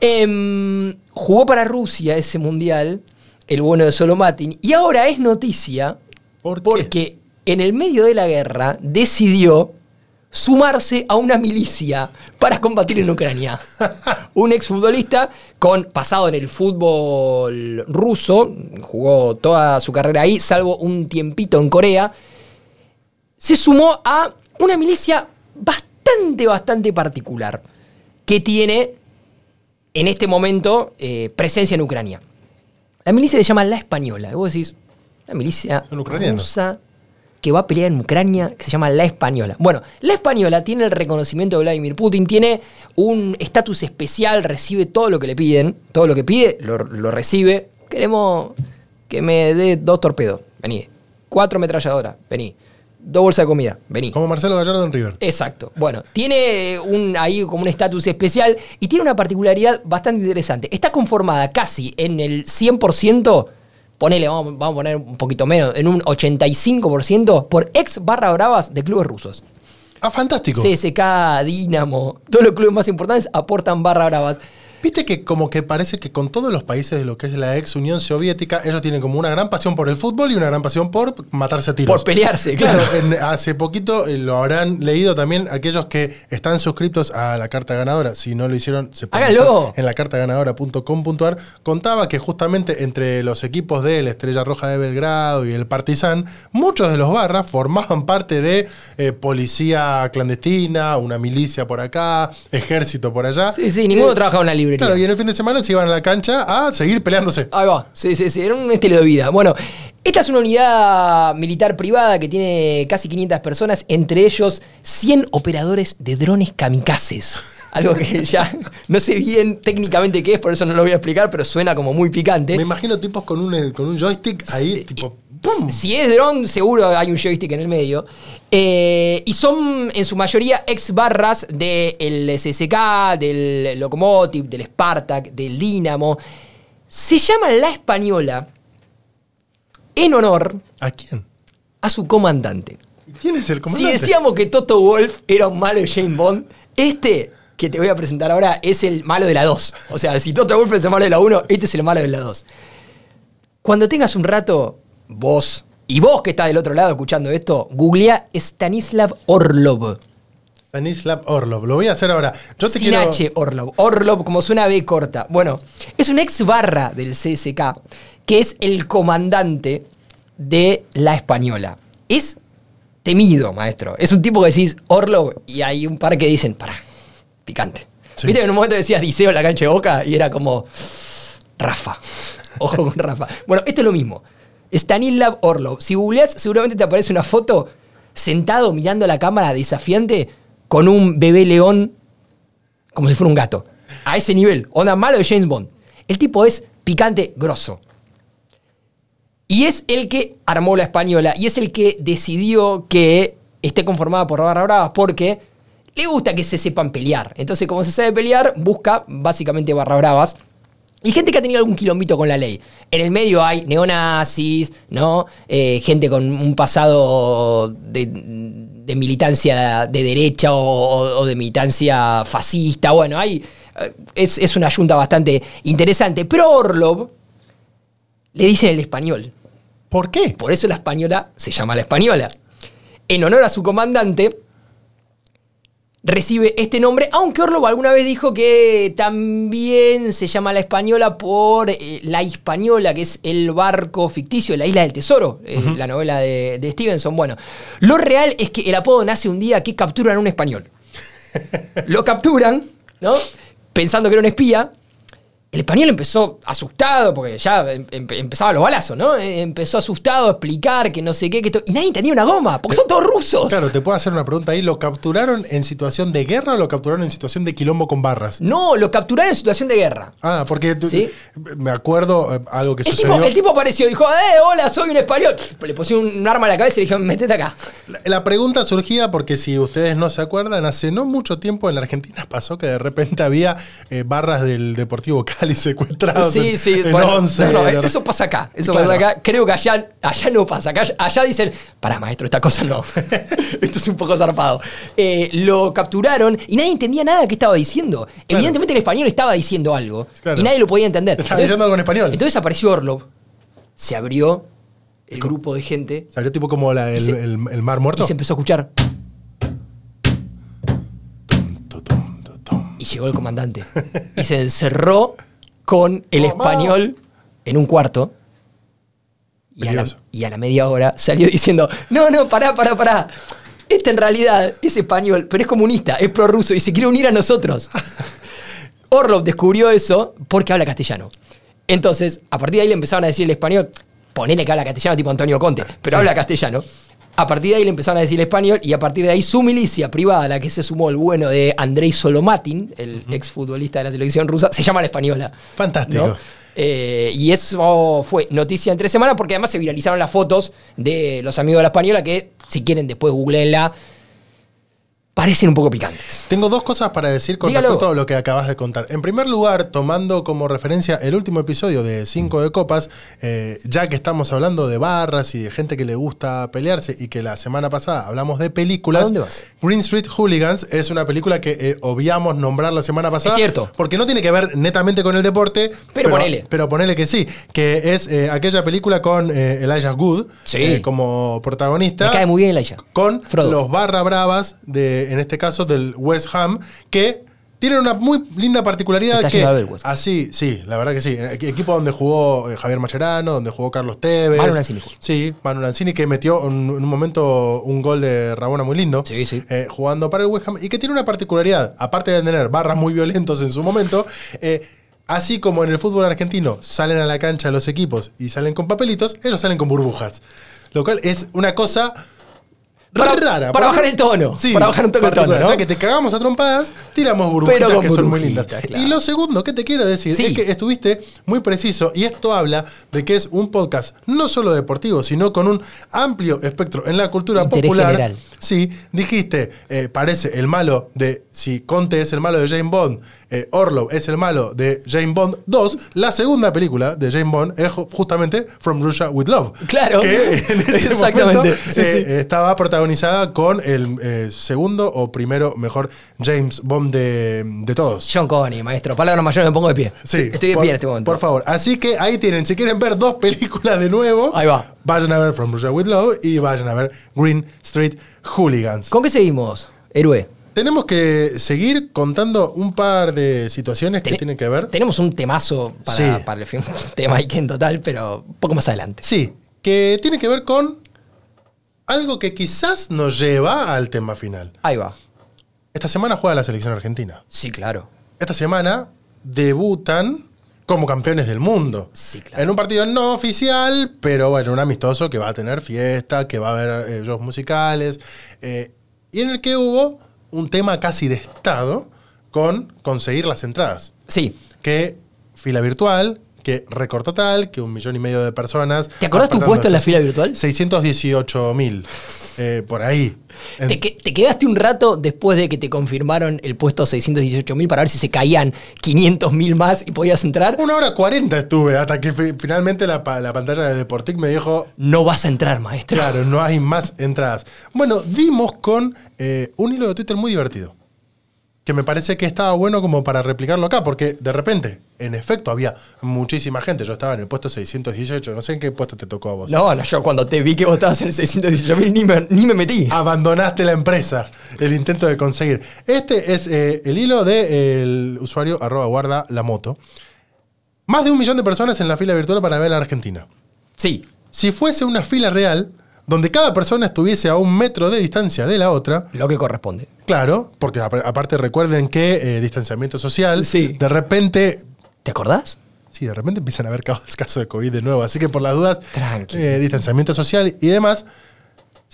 Em, jugó para Rusia ese Mundial, el bueno de Solomatin, y ahora es noticia ¿Por porque en el medio de la guerra decidió sumarse a una milicia para combatir en Ucrania. Un exfutbolista con pasado en el fútbol ruso, jugó toda su carrera ahí, salvo un tiempito en Corea, se sumó a una milicia bastante, bastante particular que tiene en este momento eh, presencia en Ucrania. La milicia se llama La Española. Y vos decís, la milicia rusa que va a pelear en Ucrania, que se llama La Española. Bueno, La Española tiene el reconocimiento de Vladimir Putin, tiene un estatus especial, recibe todo lo que le piden, todo lo que pide, lo, lo recibe. Queremos que me dé dos torpedos, vení. Cuatro ametralladoras, vení. Dos bolsas de comida, vení. Como Marcelo Gallardo en River. Exacto. Bueno, tiene un, ahí como un estatus especial y tiene una particularidad bastante interesante. Está conformada casi en el 100%, ponele, vamos, vamos a poner un poquito menos, en un 85% por ex barra bravas de clubes rusos. Ah, fantástico. CSK, Dinamo, todos los clubes más importantes aportan barra bravas. Viste que como que parece que con todos los países de lo que es la ex Unión Soviética, ellos tienen como una gran pasión por el fútbol y una gran pasión por matarse a tiros. Por pelearse, claro. en- hace poquito eh, lo habrán leído también aquellos que están suscritos a la carta ganadora. Si no lo hicieron, se pueden Háganlo. en la cartaganadora.com.ar. Contaba que justamente entre los equipos de la Estrella Roja de Belgrado y el Partizan, muchos de los barras formaban parte de eh, policía clandestina, una milicia por acá, ejército por allá. Sí, sí, ninguno Eh, trabajaba en la librería. Claro, y en el fin de semana se iban a la cancha a seguir peleándose. Ahí va, sí, sí, sí, era un estilo de vida. Bueno, esta es una unidad militar privada que tiene casi 500 personas, entre ellos 100 operadores de drones kamikazes. Algo que ya no sé bien técnicamente qué es, por eso no lo voy a explicar, pero suena como muy picante. Me imagino tipos con un, eh, con un joystick ahí, Sí, tipo, ¡pum! Si es dron, seguro hay un joystick en el medio. Eh, y son en su mayoría ex barras del SSK, del Locomotive, del Spartak, del Dinamo. Se llama La Española en honor ¿A quién? a su comandante. ¿Quién es el Si comandante? decíamos que Toto Wolf era un malo de James Bond, este que te voy a presentar ahora es el malo de la 2. O sea, si Toto Wolf es el malo de la 1, este es el malo de la 2. Cuando tengas un rato, vos y vos que estás del otro lado escuchando esto, googlea Stanislav Orlov. Stanislav Orlov. Lo voy a hacer ahora. Yo te Sin quiero. H, Orlov. Orlov, como suena B corta. Bueno, es un ex barra del CSK, que es el comandante de la española. Es temido, maestro. Es un tipo que decís Orlov y hay un par que dicen, pará, picante. Sí. Viste que en un momento decías Diceo en la cancha de boca y era como Rafa. Ojo con Rafa. Bueno, esto es lo mismo. Stanislav Orlov. Si googleas, seguramente te aparece una foto sentado mirando a la cámara desafiante con un bebé león como si fuera un gato. A ese nivel. Onda malo de James Bond. El tipo es picante, grosso. Y es el que armó la española y es el que decidió que esté conformada por barra bravas porque le gusta que se sepan pelear. Entonces, como se sabe pelear, busca básicamente barra bravas. Y gente que ha tenido algún quilombito con la ley. En el medio hay neonazis, ¿no? Eh, gente con un pasado de, de militancia de derecha o, o de militancia fascista. Bueno, hay, eh, es, es una yunta bastante interesante. Pero Orlov le dicen el español. ¿Por qué? Por eso la española se llama la española. En honor a su comandante, recibe este nombre, aunque Orlov alguna vez dijo que también se llama la española por eh, la Hispaniola, que es el barco ficticio, la isla del tesoro, eh, la novela de, de Stevenson. Bueno, lo real es que el apodo nace un día que capturan a un español. Lo capturan, ¿no? Pensando que era un espía. El español empezó asustado, porque ya em- em- empezaban los balazos, ¿no? Eh, Empezó asustado a explicar que no sé qué, que esto- y nadie entendía una goma, porque son todos rusos. Claro, te puedo hacer una pregunta ahí. ¿Lo capturaron en situación de guerra o lo capturaron en situación de quilombo con barras? No, lo capturaron en situación de guerra. Ah, porque Sí. me acuerdo eh, algo que El sucedió. tipo, el tipo apareció y dijo, eh, hola, soy un español. Le pusieron un arma a la cabeza y le dijeron, metete acá. La- La pregunta surgía porque si ustedes no se acuerdan, hace no mucho tiempo en la Argentina pasó que de repente había eh, barras del Deportivo Cali secuestradas Sí, en, sí, en bueno, 11. no, no, de- eso pasa acá. Eso Claro. pasa acá. Creo que allá, allá no pasa. Acá, allá dicen, pará, maestro, esta cosa no. Esto es un poco zarpado. Eh, lo capturaron y nadie entendía nada que estaba diciendo. Evidentemente el español estaba diciendo algo Claro. y nadie lo podía entender. Estaba diciendo algo en español. Entonces apareció Orlov, se abrió el grupo de gente Salió tipo como la- el, Y se- el- el mar muerto. y se empezó a escuchar. Y llegó el comandante. Y se encerró con el español en un cuarto. Y a, la, Peligroso. y a la media hora salió diciendo, no, no, pará, pará, pará. Este en realidad es español, pero es comunista, es prorruso y se quiere unir a nosotros. Orlov descubrió eso porque habla castellano. Entonces, a partir de ahí le empezaron a decir el español, ponele que habla castellano tipo Antonio Conte, pero Sí. habla castellano. A partir de ahí le empezaron a decir el español y a partir de ahí su milicia privada, a la que se sumó el bueno de Andrei Solomatin, el exfutbolista de la selección rusa, se llama la española. Fantástico. ¿no? Eh, y eso fue noticia en tres semanas porque además se viralizaron las fotos de los amigos de la española que, si quieren, después googleenla. Parecen un poco picantes. Tengo dos cosas para decir con Dígalo. respecto a lo que acabas de contar. En primer lugar, tomando como referencia el último episodio de Cinco de Copas, eh, ya que estamos hablando de barras y de gente que le gusta pelearse y que la semana pasada hablamos de películas, ¿A dónde vas? Green Street Hooligans es una película que eh, obviamos nombrar la semana pasada. Es cierto. Porque no tiene que ver netamente con el deporte. Pero ponele. Pero ponele que sí. Que es eh, aquella película con Elijah Good Sí. como protagonista Me cae muy bien Elijah. con Frodo. los barra bravas de, en este caso, del West Ham, que tienen una muy linda particularidad Se está que ver el West Ham. así, sí, la verdad que sí, equ- equipo donde jugó eh, Javier Macherano, donde jugó Carlos Tevez. Manu Lanzini. Sí, Manu Lanzini que metió en, en un momento un gol de Rabona muy lindo. Sí, sí. eh, jugando para el West Ham y que tiene una particularidad, aparte de tener barras muy violentos en su momento, eh, Así como en el fútbol argentino salen a la cancha los equipos y salen con papelitos, ellos salen con burbujas. Lo cual es una cosa Para- rara. para bajar el tono, para bajar un toque el tono. Ya que te cagamos a trompadas, tiramos burbujitas Pero que son muy lindas. claro. Y lo segundo que te quiero decir Sí. es que estuviste muy preciso y esto habla de que es un podcast no solo deportivo, sino con un amplio espectro en la cultura Interés popular. general. Sí, dijiste, eh, parece el malo de, si Conte es el malo de James Bond, eh, Orlov es el malo de James Bond 2, la segunda película de James Bond es ju- justamente From Russia with Love. Claro. Que en ese Exactamente. momento, Sí, eh, sí. estaba protagonizada con el eh, segundo o primero mejor James Bond de, de todos. John Connery, maestro. Palabra mayor, me pongo de pie. Sí, Estoy de por, pie en este momento. Por favor. Así que ahí tienen, si quieren ver dos películas de nuevo, Ahí va. vayan a ver From Russia with Love y vayan a ver Green Street Hooligans. ¿Con qué seguimos, héroe? Tenemos que seguir contando un par de situaciones que tienen que ver. Tenemos un temazo para, Sí. para el film, tema en total, pero un poco más adelante. Sí, que tiene que ver con algo que quizás nos lleva al tema final. Ahí va. Esta semana juega la selección argentina. Sí, claro. Esta semana debutan como campeones del mundo. Sí, claro. En un partido no oficial, pero bueno, un amistoso que va a tener fiesta, que va a haber eh, shows musicales, eh, y en el que hubo un tema casi de Estado con conseguir las entradas. Sí. Que fila virtual, que récord total, que un millón y medio de personas. ¿Te acordás tu puesto en la fila virtual? 618 mil. eh, por ahí. Te, que- te quedaste un rato después de que te confirmaron el puesto 618.000 para ver si se caían 500.000 más y podías entrar. Una hora cuarenta estuve hasta que fi- finalmente la pantalla de Deportic me dijo, No vas a entrar, maestro. claro, no hay más entradas. Bueno, dimos con eh, un hilo de Twitter muy divertido. Que me parece que estaba bueno como para replicarlo acá, porque de repente, en efecto, había muchísima gente. Yo estaba en el puesto 618, no sé en qué puesto te tocó a vos. No, no, yo cuando te vi que vos estabas en el 618.000 ni me, ni me metí. Abandonaste la empresa, el intento de conseguir. Este es eh, el hilo del usuario arroba guarda la moto. Más de un millón de personas en la fila virtual para ver a la Argentina. Sí. Si fuese una fila real, donde cada persona estuviese a un metro de distancia de la otra, Lo que corresponde. Claro, porque ap- aparte recuerden que eh, distanciamiento social, Sí. de repente, ¿Te acordás? sí, de repente empiezan a haber casos, de COVID de nuevo, así que por las dudas, eh, distanciamiento social y demás.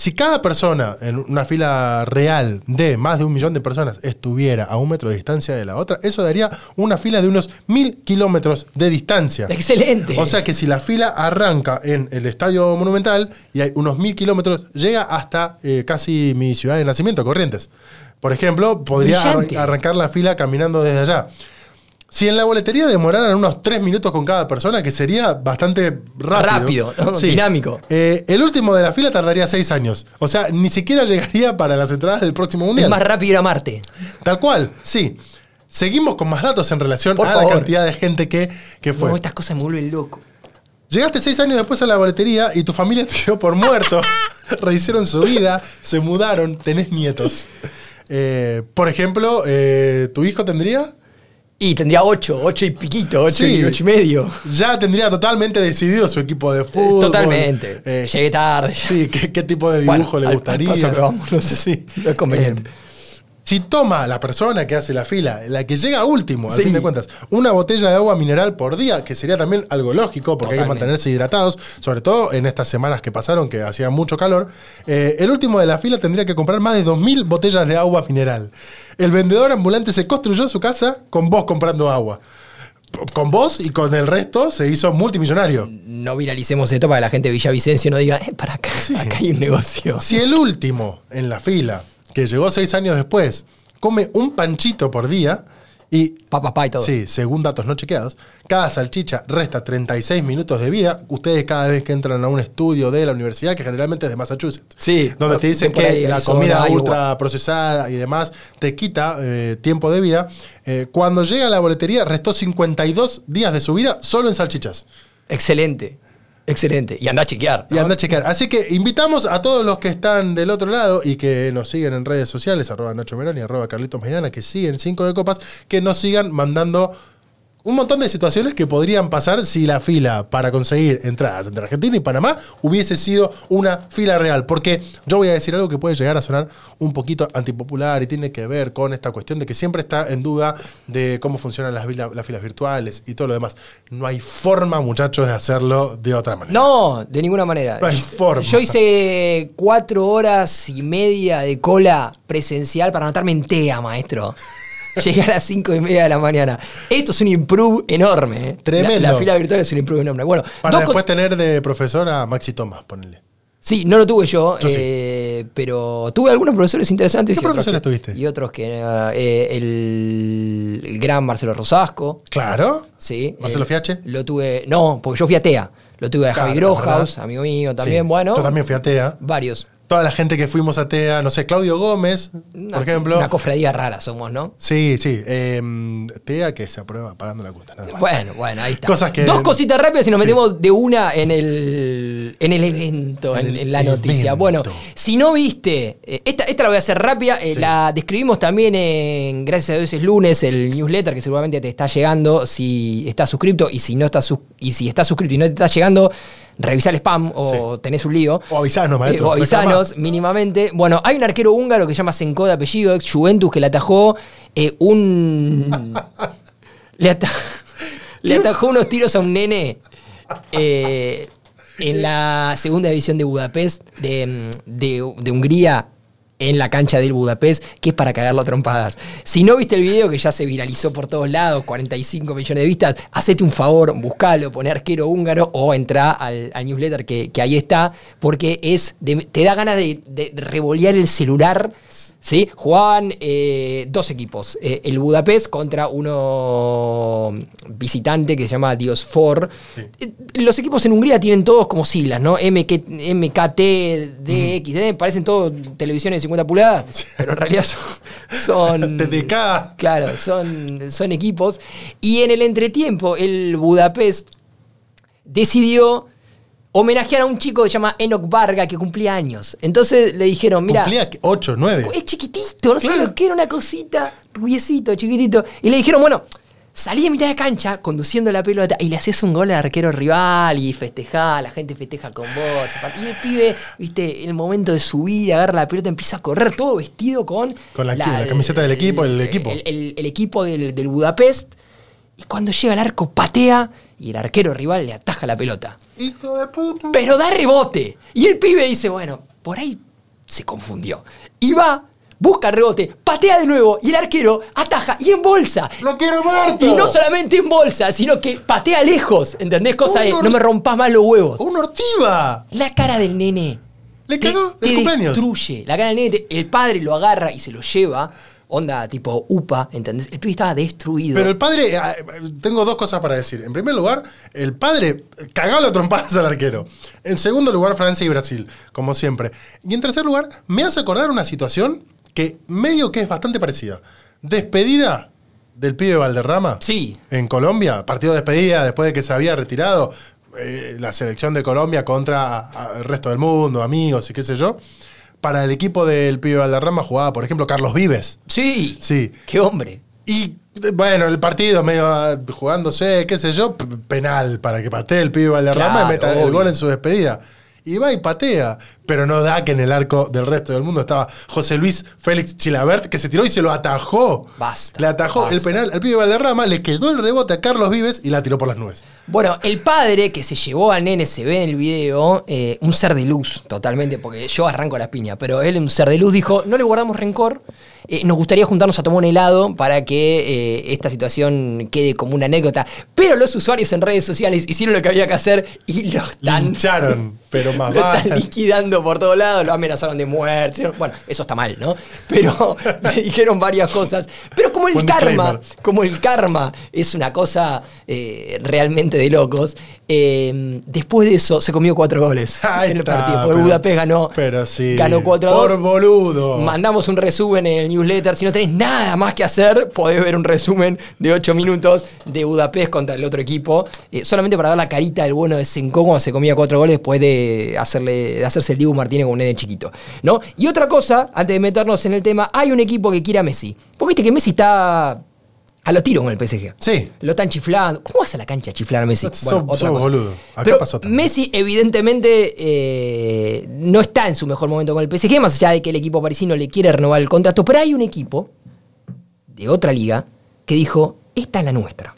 Si cada persona en una fila real de más de un millón de personas estuviera a un metro de distancia de la otra, eso daría una fila de unos mil kilómetros de distancia. Excelente. O sea que si la fila arranca en el Estadio Monumental y hay unos mil kilómetros, llega hasta eh, casi mi ciudad de nacimiento, Corrientes. Por ejemplo, podría arran- arrancar la fila caminando desde allá. Si en la boletería demoraran unos tres minutos con cada persona, que sería bastante rápido. Rápido, ¿no? Dinámico. Eh, el último de la fila tardaría seis años. O sea, ni siquiera llegaría para las entradas del próximo mundial. es más rápido ir a Marte. Tal cual, sí. Seguimos con más datos en relación Por a favor. la cantidad de gente que, que fue. No, estas cosas me vuelven loco. Llegaste seis años después a la boletería y tu familia te dio por muerto. Rehicieron su vida, se mudaron, tenés nietos. Eh, por ejemplo, eh, ¿tu hijo tendría? Y tendría 8, 8 y piquito, 8 Sí. y 8 y medio. Ya tendría totalmente decidido su equipo de fútbol. Totalmente. Eh, Llegué tarde. Sí, ¿qué, qué tipo de Bueno, dibujo le al- al gustaría? paso que vamos, no sé. Sí. No es conveniente. Eh, si toma la persona que hace la fila, la que llega último, a Sí. fin de cuentas, una botella de agua mineral por día, que sería también algo lógico, porque hay que mantenerse hidratados, sobre todo en estas semanas que pasaron, que hacía mucho calor, eh, el último de la fila tendría que comprar más de 2.000 botellas de agua mineral. El vendedor ambulante se construyó su casa con vos comprando agua. Con vos y con el resto se hizo multimillonario. No viralicemos esto para que la gente de Villavicencio no diga, eh, para acá, acá hay un negocio. Si el último en la fila, que llegó seis años después, come un panchito por día y Pa, papá y todo. Sí, según datos no chequeados, cada salchicha resta 36 minutos de vida. Ustedes cada vez que entran a un estudio de la universidad, que generalmente es de Massachusetts, Sí, donde te dicen ahí, que la comida ultra procesada y demás te quita eh, tiempo de vida, eh, cuando llega a la boletería restó 52 días de su vida solo en salchichas. Excelente. Excelente. Y anda a chequear. Y anda a checar. Así que invitamos a todos los que están del otro lado y que nos siguen en redes sociales, arroba Nacho Meroni, arroba Carlitos Maidana, que siguen Cinco de Copas, que nos sigan mandando un montón de situaciones que podrían pasar si la fila para conseguir entradas entre Argentina y Panamá hubiese sido una fila real. Porque yo voy a decir algo que puede llegar a sonar un poquito antipopular y tiene que ver con esta cuestión de que siempre está en duda de cómo funcionan las, las filas virtuales y todo lo demás. No hay forma, muchachos, de hacerlo de otra manera. No, de ninguna manera. No hay forma. Yo hice cuatro horas y media de cola presencial para anotarme en TEA, maestro. Llegué a las cinco y media de la mañana. Esto es un improve enorme. ¿eh? Tremendo. La, la fila virtual es un improve enorme. Bueno, Para después tener de profesor a Maxi Tomás, ponele. Sí, no lo tuve yo, Yo sí. eh, pero tuve algunos profesores interesantes. ¿Qué y profesores tuviste? Y otros que... eh, el, el gran Marcelo Rosasco. Claro. Sí. ¿Marcelo eh, Fiache? Lo tuve... No, porque yo fui a TEA. Lo tuve a Claro, Javi Grohaus, amigo mío también. Sí. Bueno, Yo también fui a TEA. varios. Toda la gente que fuimos a TEA, no sé, Claudio Gómez, Una, por ejemplo. Una cofradía rara somos, ¿no? Sí, sí. eh, TEA que se aprueba pagando la cuota. nada más. Bueno, bueno, ahí está. Cosas que- Dos cositas rápidas y nos Sí. metemos de una en el, en el evento, en, En el en la noticia. evento. Bueno, si no viste, eh, esta, esta la voy a hacer rápida, eh, Sí. la describimos también en, gracias a Dios es lunes, el newsletter que seguramente te está llegando si estás suscrito y si no estás, y si estás suscrito y no te está llegando, revisa el spam o tenés un lío. O avisanos, Eh, maestro. o avisanos mínimamente. Bueno, hay un arquero húngaro que se llama Senko de apellido, ex Juventus, que le atajó eh, un. le, ata- le atajó unos tiros a un nene eh, en la segunda división de Budapest, de, de- de Hungría. En la cancha del Budapest, que es para cagarlo a trompadas. Si no viste el video que ya se viralizó por todos lados, 45 millones de vistas, hacete un favor, buscalo, poné arquero húngaro o entra al, newsletter que, que ahí está, porque es de- te da ganas de, de revolear el celular. ¿Sí? Jugaban eh, dos equipos, eh, el Budapest contra uno visitante que se llama Diosfor. Eh, Los equipos en Hungría tienen todos como siglas, ¿no? MK, MKT, DX, parecen todos televisiones de 50 pulgadas, pero en realidad son... son TTK. Claro, son, son equipos. Y en el entretiempo, el Budapest decidió homenajear a un chico que se llama Enoch Varga que cumplía años. Entonces le dijeron, mira, Cumplía 8, 9. es chiquitito, no sé Claro. lo que era, una cosita, rubiecito, chiquitito. Y le dijeron, bueno, salí de mitad de cancha conduciendo la pelota y le haces un gol al arquero rival y festejá, la gente festeja con vos. Y el pibe, viste, el momento de subir, agarra la pelota, empieza a correr todo vestido con... Con la- la camiseta del equipo, el equipo. El, el- el equipo del, del Budapest. Y cuando llega al arco, patea y el arquero rival le ataja la pelota Hijo de puta. pero da rebote. Y el pibe dice, bueno, por ahí se confundió. Y va, busca el rebote, patea de nuevo y el arquero ataja y en bolsa. ¡Lo quiero muerto! Y no solamente en bolsa, sino que patea lejos, ¿entendés? Cosa de, no me rompas más los huevos. ¡Un ortiva! La cara del nene. Le te- cagó te el cumpleaños. destruye. La cara del nene, te- el padre lo agarra y se lo lleva. Onda tipo UPA, ¿entendés? El pibe estaba destruido. Pero el padre, eh, tengo dos cosas para decir. En primer lugar, el padre cagó la trompadas al arquero. En segundo lugar, Francia y Brasil, como siempre. Y en tercer lugar, me hace acordar una situación que medio que es bastante parecida. Despedida del pibe Valderrama. Sí. En Colombia, partido de despedida después de que se había retirado eh, la selección de Colombia contra a- a- el resto del mundo, amigos y qué sé yo. Para el equipo del pibe Valderrama jugaba, por ejemplo, Carlos Vives. Sí. Sí. Qué hombre. Y bueno, el partido medio ah, jugándose, qué sé yo, penal para que patee el pibe Valderrama Claro, y meta el gol en su despedida. Y va y patea, pero no da que en el arco del resto del mundo estaba José Luis Félix Chilabert, que se tiró y se lo atajó. Basta, Le atajó el penal al pibe Valderrama, le quedó el rebote a Carlos Vives y la tiró por las nubes. Bueno, el padre que se llevó al nene se ve en el video, eh, un ser de luz, totalmente, porque yo arranco las piñas, pero él, un ser de luz, dijo: No le guardamos rencor, eh, nos gustaría juntarnos a tomar un helado para que eh, esta situación quede como una anécdota. Pero los usuarios en redes sociales hicieron lo que había que hacer y lo están. Lincharon, pero más Lo están liquidando por todos lados, lo amenazaron de muerte. Bueno, eso está mal, ¿no? Pero le dijeron varias cosas. Pero como el karma, disclaimer. como el karma es una cosa eh, realmente de locos, eh, después de eso se comió cuatro goles Ahí en el está, partido. Porque Budapest ganó, pero sí, ganó 4 a 2. por boludo. Mandamos un resumen en newsletter. Si no tenés nada más que hacer, podés ver un resumen de 8 minutos de Budapest contra el otro equipo. eh, solamente para ver la carita del bueno de Senko cuando se comía 4 goles después de, hacerle, de hacerse el Dibu Martínez con un nene chiquito. ¿no? Y otra cosa, antes de meternos en el tema, hay un equipo que quiere a Messi. Porque viste que Messi está a los tiros con el PSG. Sí. Lo están chiflando. ¿Cómo vas a la cancha a chiflar a Messi? Boludo. Acá Pero pasó también. Messi, evidentemente, eh, no está en su mejor momento con el PSG, más allá de que el equipo parisino le quiere renovar el contrato. Pero hay un equipo de otra liga que dijo: Esta es la nuestra.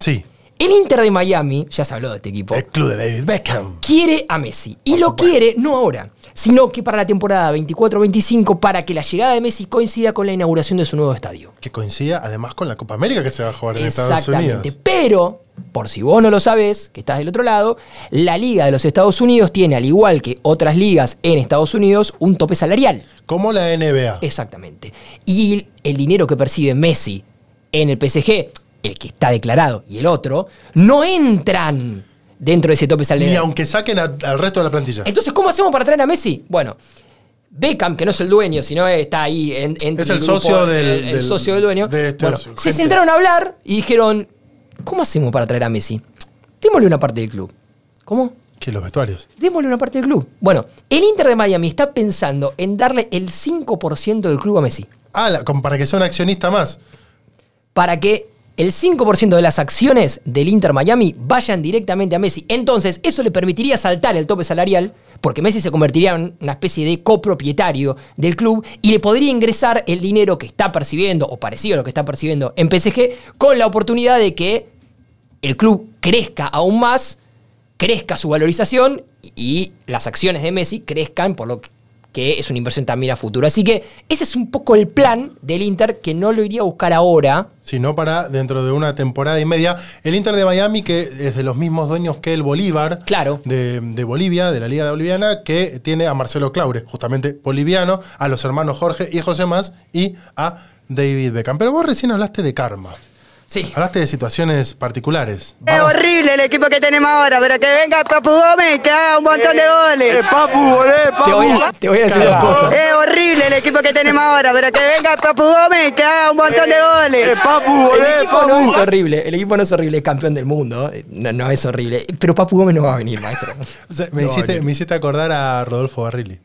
Sí, El Inter de Miami, ya se habló de este equipo, el club de David Beckham. quiere a Messi. Y Por lo supuesto. quiere no ahora, sino que para la temporada 24-25, para que la llegada de Messi coincida con la inauguración de su nuevo estadio. Que coincida además con la Copa América que se va a jugar en Estados Exactamente. Unidos. Pero, por si vos no lo sabés, que estás del otro lado, la Liga de los Estados Unidos tiene, al igual que otras ligas en Estados Unidos, un tope salarial. Como la NBA. Exactamente. Y el dinero que percibe Messi en el PSG, el que está declarado y el otro, no entran dentro de ese tope Ni salarial. aunque saquen a- al resto de la plantilla. Entonces, ¿cómo hacemos para traer a Messi? Bueno, Beckham, que no es el dueño, sino está ahí en, en Es el grupo, socio del- el, el del- socio del dueño. de este Bueno, se sentaron a hablar y dijeron, ¿cómo hacemos para traer a Messi? Démosle una parte del club. ¿Cómo? Que los vestuarios. Démosle una parte del club. Bueno, el Inter de Miami está pensando en darle el 5% del club a Messi. Ah, la- como para que sea un accionista más. Para que el 5% de las acciones del Inter Miami vayan directamente a Messi. Entonces, eso le permitiría saltar el tope salarial, porque Messi se convertiría en una especie de copropietario del club y le podría ingresar el dinero que está percibiendo, o parecido a lo que está percibiendo en PSG, con la oportunidad de que el club crezca aún más, crezca su valorización y las acciones de Messi crezcan por lo que que es una inversión también a futuro. Así que ese es un poco el plan del Inter, que no lo iría a buscar ahora. Sino para dentro de una temporada y media. El Inter de Miami, que es de los mismos dueños que el Bolívar, Claro. de, de Bolivia, de la Liga Boliviana, que tiene a Marcelo Claure, justamente boliviano, a los hermanos Jorge y José Más y a David Beckham. Pero vos recién hablaste de karma. Sí. Hablaste de situaciones particulares. Es horrible el equipo que tenemos ahora, pero que venga Papu Gómez que haga un montón de goles. Te voy a, te voy a decir dos cosas. Es horrible el equipo que tenemos ahora, pero que venga Papu Gómez que haga un montón de goles. El equipo no es horrible, el equipo no es horrible, es campeón del mundo, eh, no, no es horrible. Pero Papu Gómez no va a venir, maestro. O sea, me, No, hiciste, me hiciste acordar a Rodolfo Barrilli.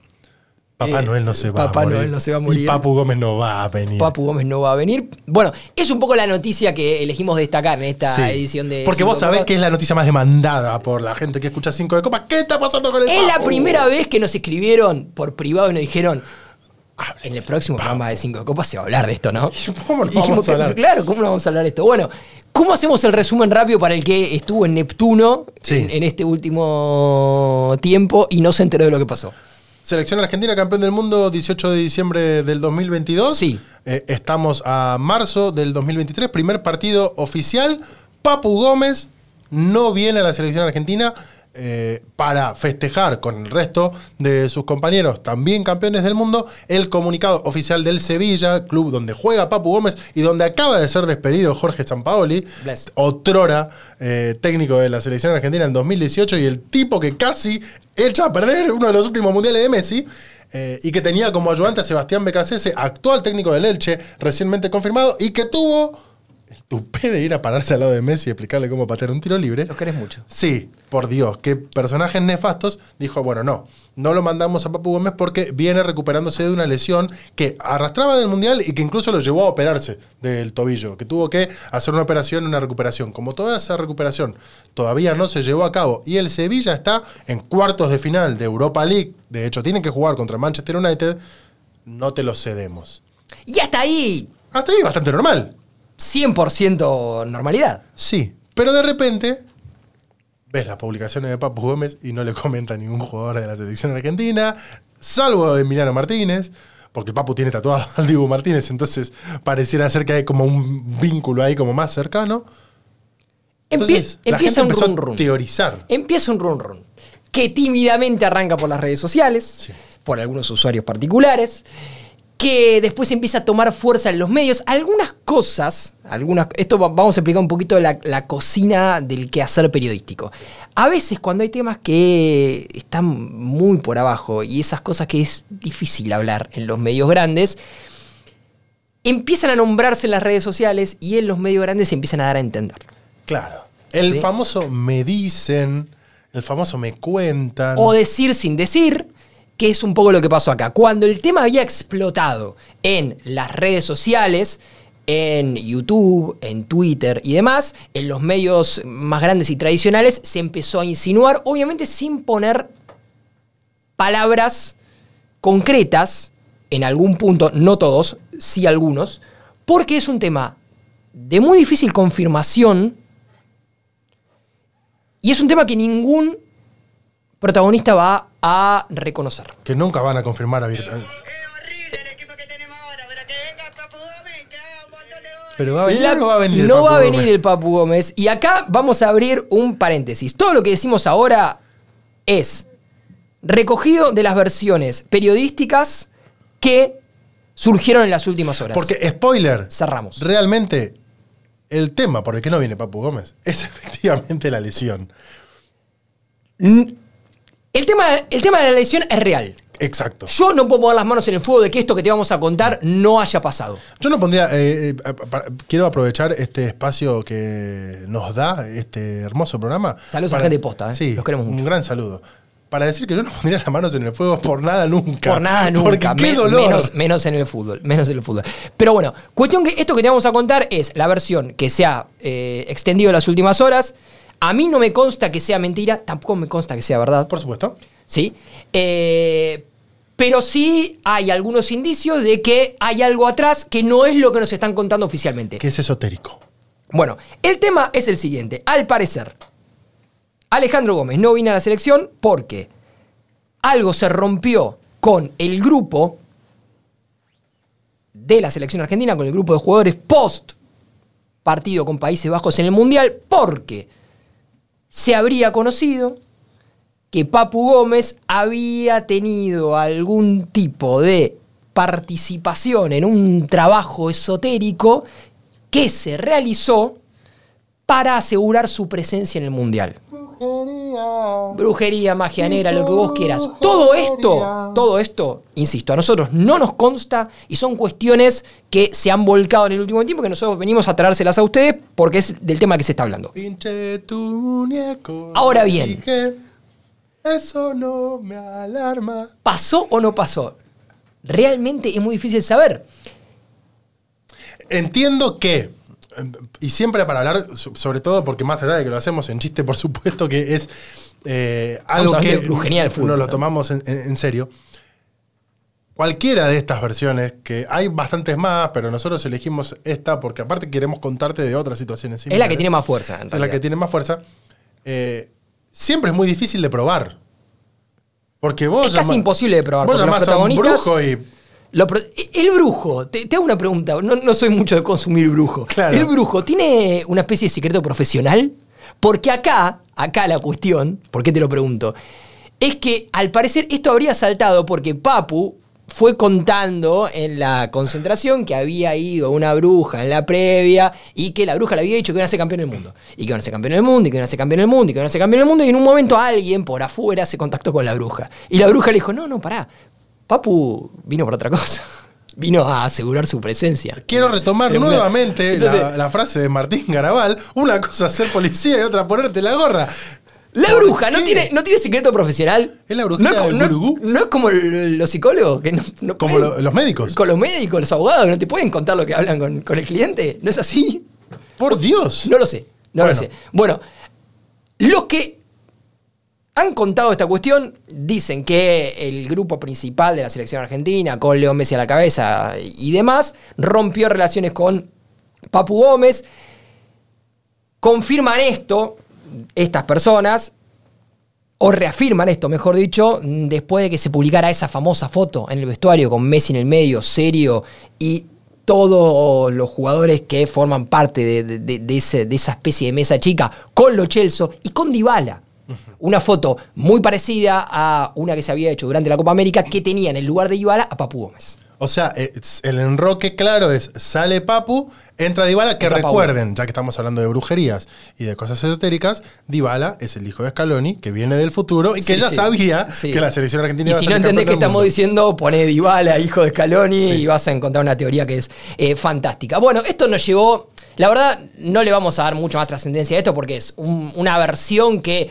Papá Eh, Noel no se va Papá a morir. Noel no se va a morir. Y Papu Gómez no va a venir. Papu Gómez no va a venir. Bueno, es un poco la noticia que elegimos destacar en esta Sí. edición de. Porque Cinco vos sabés que es la noticia más demandada por la gente que escucha Cinco de Copa. ¿Qué está pasando con el Es la primera vez que nos escribieron por privado y nos dijeron. "Ah, En el próximo programa de Cinco Copas se va a hablar de esto, ¿no? ¿Cómo no vamos a hablar? Claro, ¿cómo no vamos a hablar de esto? Bueno, ¿cómo hacemos el resumen rápido para el que estuvo en Neptuno Sí. en, en este último tiempo y no se enteró de lo que pasó? Selección Argentina, campeón del mundo, 18 de diciembre del 2022. Sí. Eh, estamos a marzo del 2023, primer partido oficial. Papu Gómez no viene a la selección argentina eh, para festejar con el resto de sus compañeros, también campeones del mundo, el comunicado oficial del Sevilla, club donde juega Papu Gómez y donde acaba de ser despedido Jorge Sampaoli, Bless. otrora eh, técnico de la selección argentina en 2018 y el tipo que casi echa a perder uno de los últimos mundiales de Messi. eh, y que tenía como ayudante a Sebastián Becasese, actual técnico del Elche, recientemente confirmado, y que tuvo el tupé de ir a pararse al lado de Messi y explicarle cómo patear un tiro libre. Los querés mucho. Sí, por Dios, qué personajes nefastos. Dijo, bueno, no, no lo mandamos a Papu Gómez porque viene recuperándose de una lesión que arrastraba del Mundial y que incluso lo llevó a operarse del tobillo, que tuvo que hacer una operación, una recuperación. Como toda esa recuperación todavía no se llevó a cabo y el Sevilla está en cuartos de final de Europa League, de hecho tienen que jugar contra Manchester United, no te lo cedemos. Y hasta ahí, Hasta ahí bastante normal. 100% normalidad. Sí, pero de repente ves las publicaciones de Papu Gómez y no le comenta a ningún jugador de la selección argentina, salvo Emiliano Martínez, porque Papu tiene tatuado al Dibu Martínez, entonces pareciera ser que hay como un vínculo ahí como más cercano. Empie- Entonces, la empieza un gente empezó run a run. teorizar. Empieza un run run. Que tímidamente arranca por las redes sociales, por algunos usuarios particulares, que después empieza a tomar fuerza en los medios. Algunas cosas, algunas, esto va- vamos a explicar un poquito la, la cocina del quehacer periodístico. A veces cuando hay temas que están muy por abajo y esas cosas que es difícil hablar en los medios grandes, empiezan a nombrarse en las redes sociales y en los medios grandes se empiezan a dar a entender. Claro. El Sí. famoso me dicen, el famoso me cuentan. O decir sin decir, que es un poco lo que pasó acá. Cuando el tema había explotado en las redes sociales, en YouTube, en Twitter y demás, en los medios más grandes y tradicionales, se empezó a insinuar, obviamente sin poner palabras concretas, en algún punto, no todos, sí algunos, porque es un tema de muy difícil confirmación y es un tema que ningún protagonista va a reconocer. que nunca van a confirmar abiertamente. Es horrible el equipo que tenemos ahora, pero que venga el Papu Gómez y que haga un montón de goles. Pero va a venir La- o no va a venir el no Papu va a venir Gómez? el Papu Gómez. Y acá vamos a abrir un paréntesis. Todo lo que decimos ahora es recogido de las versiones periodísticas que surgieron en las últimas horas. Porque, spoiler, Cerramos. realmente el tema por el que no viene Papu Gómez es efectivamente la lesión. N- El tema, el tema de la lesión es real. Exacto. Yo no puedo poner las manos en el fuego de que esto que te vamos a contar no haya pasado. Yo no pondría. eh, eh, quiero aprovechar este espacio que nos da este hermoso programa. Saludos a la gente de Posta, eh. Sí, Los queremos mucho. Un gran saludo. Para decir que yo no pondría las manos en el fuego por nada nunca. Por nada Porque nunca. qué Me- dolor. Menos, menos en el fútbol. Menos en el fútbol. Pero bueno, cuestión que esto que te vamos a contar es la versión que se ha extendido en las últimas horas. A mí no me consta que sea mentira, tampoco me consta que sea verdad. Por supuesto. ¿Sí? Eh, pero sí hay algunos indicios de que hay algo atrás que no es lo que nos están contando oficialmente. Que es esotérico. Bueno, el tema es el siguiente. Al parecer, Alejandro Gómez no vino a la selección porque algo se rompió con el grupo de la selección argentina, con el grupo de jugadores post partido con Países Bajos en el Mundial, porque se habría conocido que Papu Gómez había tenido algún tipo de participación en un trabajo esotérico que se realizó para asegurar su presencia en el Mundial. Brujería, magia negra, lo que vos quieras. Todo esto, todo esto, insisto, a nosotros no nos consta y son cuestiones que se han volcado en el último tiempo que nosotros venimos a traérselas a ustedes porque es del tema que se está hablando. Pinche tu muñeco. Ahora bien. Eso no me alarma. ¿Pasó o no pasó? Realmente es muy difícil saber. Entiendo que, y siempre para hablar, so- sobre todo porque más allá de que lo hacemos en chiste, por supuesto que es eh, algo que del fútbol, no lo tomamos en, serio. Cualquiera de estas versiones, que hay bastantes más, pero nosotros elegimos esta porque aparte queremos contarte de otras situaciones. Es la que tiene más fuerza. en es la que tiene más fuerza. eh, siempre es muy difícil de probar. Porque vos Es casi imposible de probar, Vos llamás a un brujo y Lo el brujo, te, te hago una pregunta, no, no soy mucho de consumir brujo. Claro. ¿El brujo tiene una especie de secreto profesional? Porque acá, acá la cuestión, ¿por qué te lo pregunto? Es que al parecer esto habría saltado porque Papu fue contando en la concentración que había ido una bruja en la previa y que la bruja le había dicho que iban a ser campeón del mundo. Y que iban a ser campeón del mundo, y que iban a ser campeón del mundo, y que iban a ser campeón del mundo. Y en un momento alguien por afuera se contactó con la bruja. Y la bruja le dijo, no, no, pará. Papu vino por otra cosa. Vino a asegurar su presencia. Quiero retomar Pero, nuevamente entonces- la, la frase de Martín Garabal. Una cosa es ser policía y otra ponerte la gorra. La ¿Por bruja no tiene, no tiene secreto profesional. Es la brujita no, es co- del no- gurugú. no es como los psicólogos, que no, Como pueden- lo- los médicos. Con los médicos, los abogados, que no te pueden contar lo que hablan con, con el cliente. ¿No es así? Por Dios. No lo sé, no lo sé. Bueno, los que han contado esta cuestión dicen que el grupo principal de la selección argentina, con Leo Messi a la cabeza y demás, rompió relaciones con Papu Gómez. Confirman esto, estas personas, o reafirman esto, mejor dicho, después de que se publicara esa famosa foto en el vestuario con Messi en el medio, serio, y todos los jugadores que forman parte de, esa especie de mesa chica, con Lo Celso y con Dybala. Una foto muy parecida a una que se había hecho durante la Copa América que tenía en el lugar de Dybala a Papu Gómez. O sea, el enroque claro es sale Papu, entra Dybala, que Entra Papu. recuerden, ya que estamos hablando de brujerías y de cosas esotéricas, Dybala es el hijo de Scaloni, que viene del futuro y que Sí, ya sí. sabía Sí. que la selección argentina Y iba a si ser no entendés que estamos mundo. diciendo, poné Dybala, hijo de Scaloni, y vas a encontrar una teoría que es eh, fantástica. Bueno, esto nos llevó. La verdad, no le vamos a dar mucha más trascendencia a esto porque es un- una versión que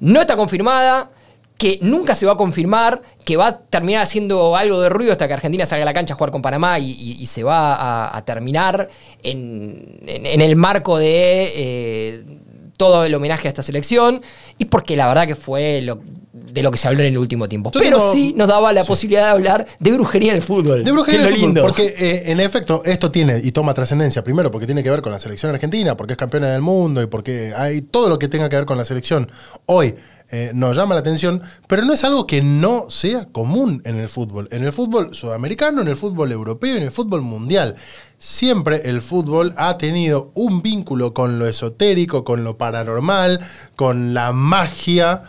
no está confirmada, que nunca se va a confirmar, que va a terminar haciendo algo de ruido hasta que Argentina salga a la cancha a jugar con Panamá y, y- se va a, terminar en, en- en el marco de eh, todo el homenaje a esta selección. Y porque la verdad que fue lo, de lo que se habló en el último tiempo. Yo Pero tengo- sí nos daba la posibilidad de hablar de brujería en el fútbol. De brujería en el fútbol, lindo. porque eh, en efecto esto tiene y toma trascendencia, primero porque tiene que ver con la selección argentina, porque es campeona del mundo y porque hay todo lo que tenga que ver con la selección hoy eh, nos llama la atención, pero no es algo que no sea común en el fútbol. En el fútbol sudamericano, en el fútbol europeo, en el fútbol mundial. Siempre el fútbol ha tenido un vínculo con lo esotérico, con lo paranormal, con la magia,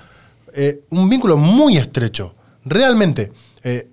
eh, un vínculo muy estrecho. Realmente. eh,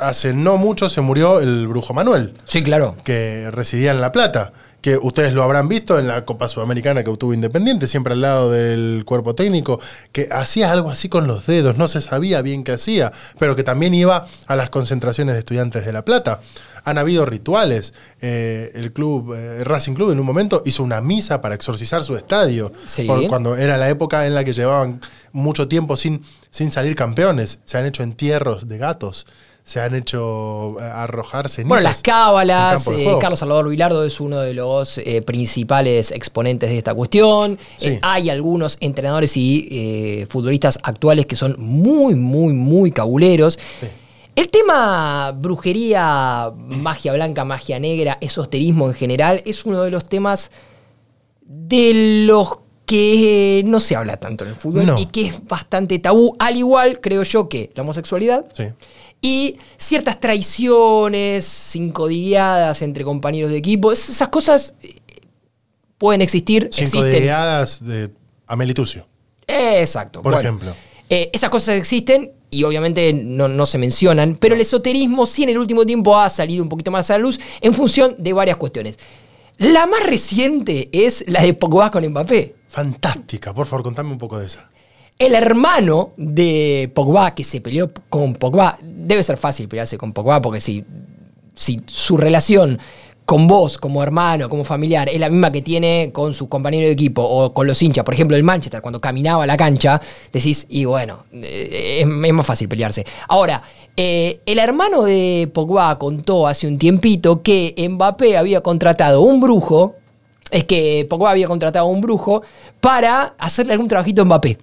hace no mucho se murió el brujo Manuel Sí, claro. que residía en La Plata, que ustedes lo habrán visto en la Copa Sudamericana que obtuvo Independiente, siempre al lado del cuerpo técnico, que hacía algo así con los dedos, no se sabía bien qué hacía, pero que también iba a las concentraciones de estudiantes de La Plata. Han habido rituales. eh, el club, eh, Racing Club, en un momento hizo una misa para exorcizar su estadio. Sí. por- cuando era la época en la que llevaban mucho tiempo sin, sin salir campeones. Se han hecho entierros de gatos. Se han hecho eh, arrojar cenizas. Bueno, las cábalas, eh. Carlos Salvador Vilardo es uno de los eh, principales exponentes de esta cuestión. Sí. Eh, hay algunos entrenadores y futbolistas actuales que son muy, muy, muy cabuleros. El tema brujería, magia blanca, magia negra, esoterismo en general, es uno de los temas de los que no se habla tanto en el fútbol No. y que es bastante tabú, al igual, creo yo, que la homosexualidad Sí. Y ciertas traiciones, cincodilladas entre compañeros de equipo. Es- Esas cosas eh, pueden existir, existen. de Amelitucio. Exacto. Por Bueno, ejemplo. eh, esas cosas existen y obviamente no, no se mencionan, pero el esoterismo sí en el último tiempo ha salido un poquito más a la luz en función de varias cuestiones. La más reciente es la de Pogba con Mbappé. Fantástica. Por favor, contame un poco de esa. El hermano de Pogba que se peleó con Pogba, debe ser fácil pelearse con Pogba porque si, si su relación con vos como hermano, como familiar, es la misma que tiene con su compañero de equipo o con los hinchas, por ejemplo el Manchester, cuando caminaba a la cancha, decís, y bueno, eh, es, más fácil pelearse. Ahora, eh, el hermano de Pogba contó hace un tiempito que Mbappé había contratado un brujo, es que Pogba había contratado un brujo para hacerle algún trabajito a Mbappé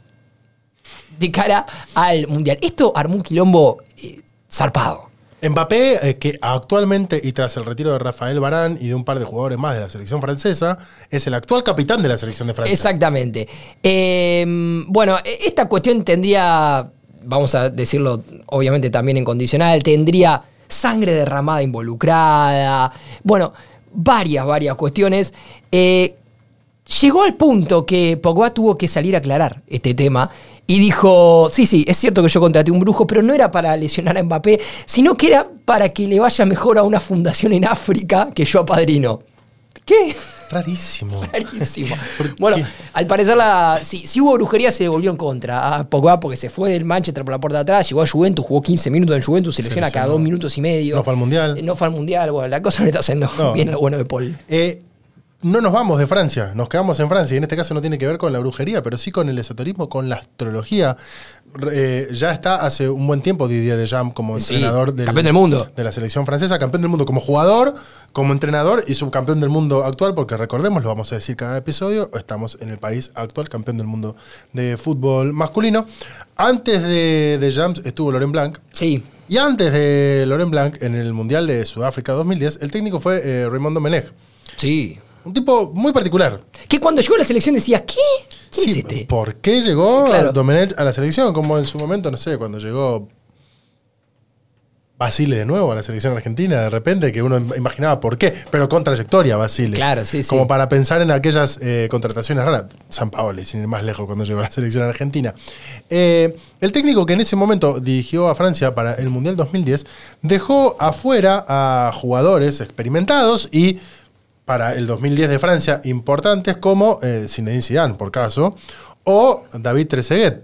de cara al Mundial. Esto armó un quilombo eh, zarpado. Mbappé, eh, que actualmente y tras el retiro de Rafael Barán y de un par de jugadores más de la selección francesa, es el actual capitán de la selección de Francia. Exactamente. Eh, bueno, e- esta cuestión tendría, vamos a decirlo obviamente también en condicional, tendría sangre derramada involucrada, bueno, varias, varias cuestiones. Eh, llegó al punto que Pogba tuvo que salir a aclarar este tema y dijo, sí, sí, es cierto que yo contraté un brujo, pero no era para lesionar a Mbappé, sino que era para que le vaya mejor a una fundación en África que yo apadrino. ¿Qué? Rarísimo. Rarísimo. ¿Por Bueno, qué? al parecer la, si, si hubo brujería se devolvió en contra a Pogba porque se fue del Manchester por la puerta de atrás, llegó a Juventus, jugó 15 minutos en Juventus, se lesiona cada dos minutos y medio. No fue al Mundial. Eh, No fue al Mundial, bueno, la cosa no está haciendo No. bien lo bueno de Paul. Eh, no nos vamos de Francia, nos quedamos en Francia. Y en este caso no tiene que ver con la brujería, pero sí con el esoterismo, con la astrología. Eh, ya está hace un buen tiempo Didier Deschamps como Sí, entrenador del- campeón del mundo. de la selección francesa, campeón del mundo como jugador, como entrenador y subcampeón del mundo actual, porque recordemos, lo vamos a decir cada episodio, estamos en el país actual campeón del mundo de fútbol masculino. Antes de Deschamps estuvo Laurent Blanc, Sí, y antes de Laurent Blanc, en el Mundial de Sudáfrica 2010, el técnico fue eh, Raymond Domenech. sí. Un tipo muy particular. Que cuando llegó a la selección decía, ¿qué? ¿Quién es Sí, este? ¿Por qué llegó Claro. Domenech a la selección? Como en su momento, no sé, cuando llegó Basile de nuevo a la selección argentina, de repente, que uno im- imaginaba por qué, pero con trayectoria Basile. Claro, sí, sí. Como para pensar en aquellas eh, contrataciones raras. San Paoli, sin ir más lejos, cuando llegó a la selección argentina. Eh, el técnico que en ese momento dirigió a Francia para el Mundial 2010 dejó afuera a jugadores experimentados y para el 2010 de Francia importantes como eh, Zinedine Zidane, por caso, o David Trezeguet.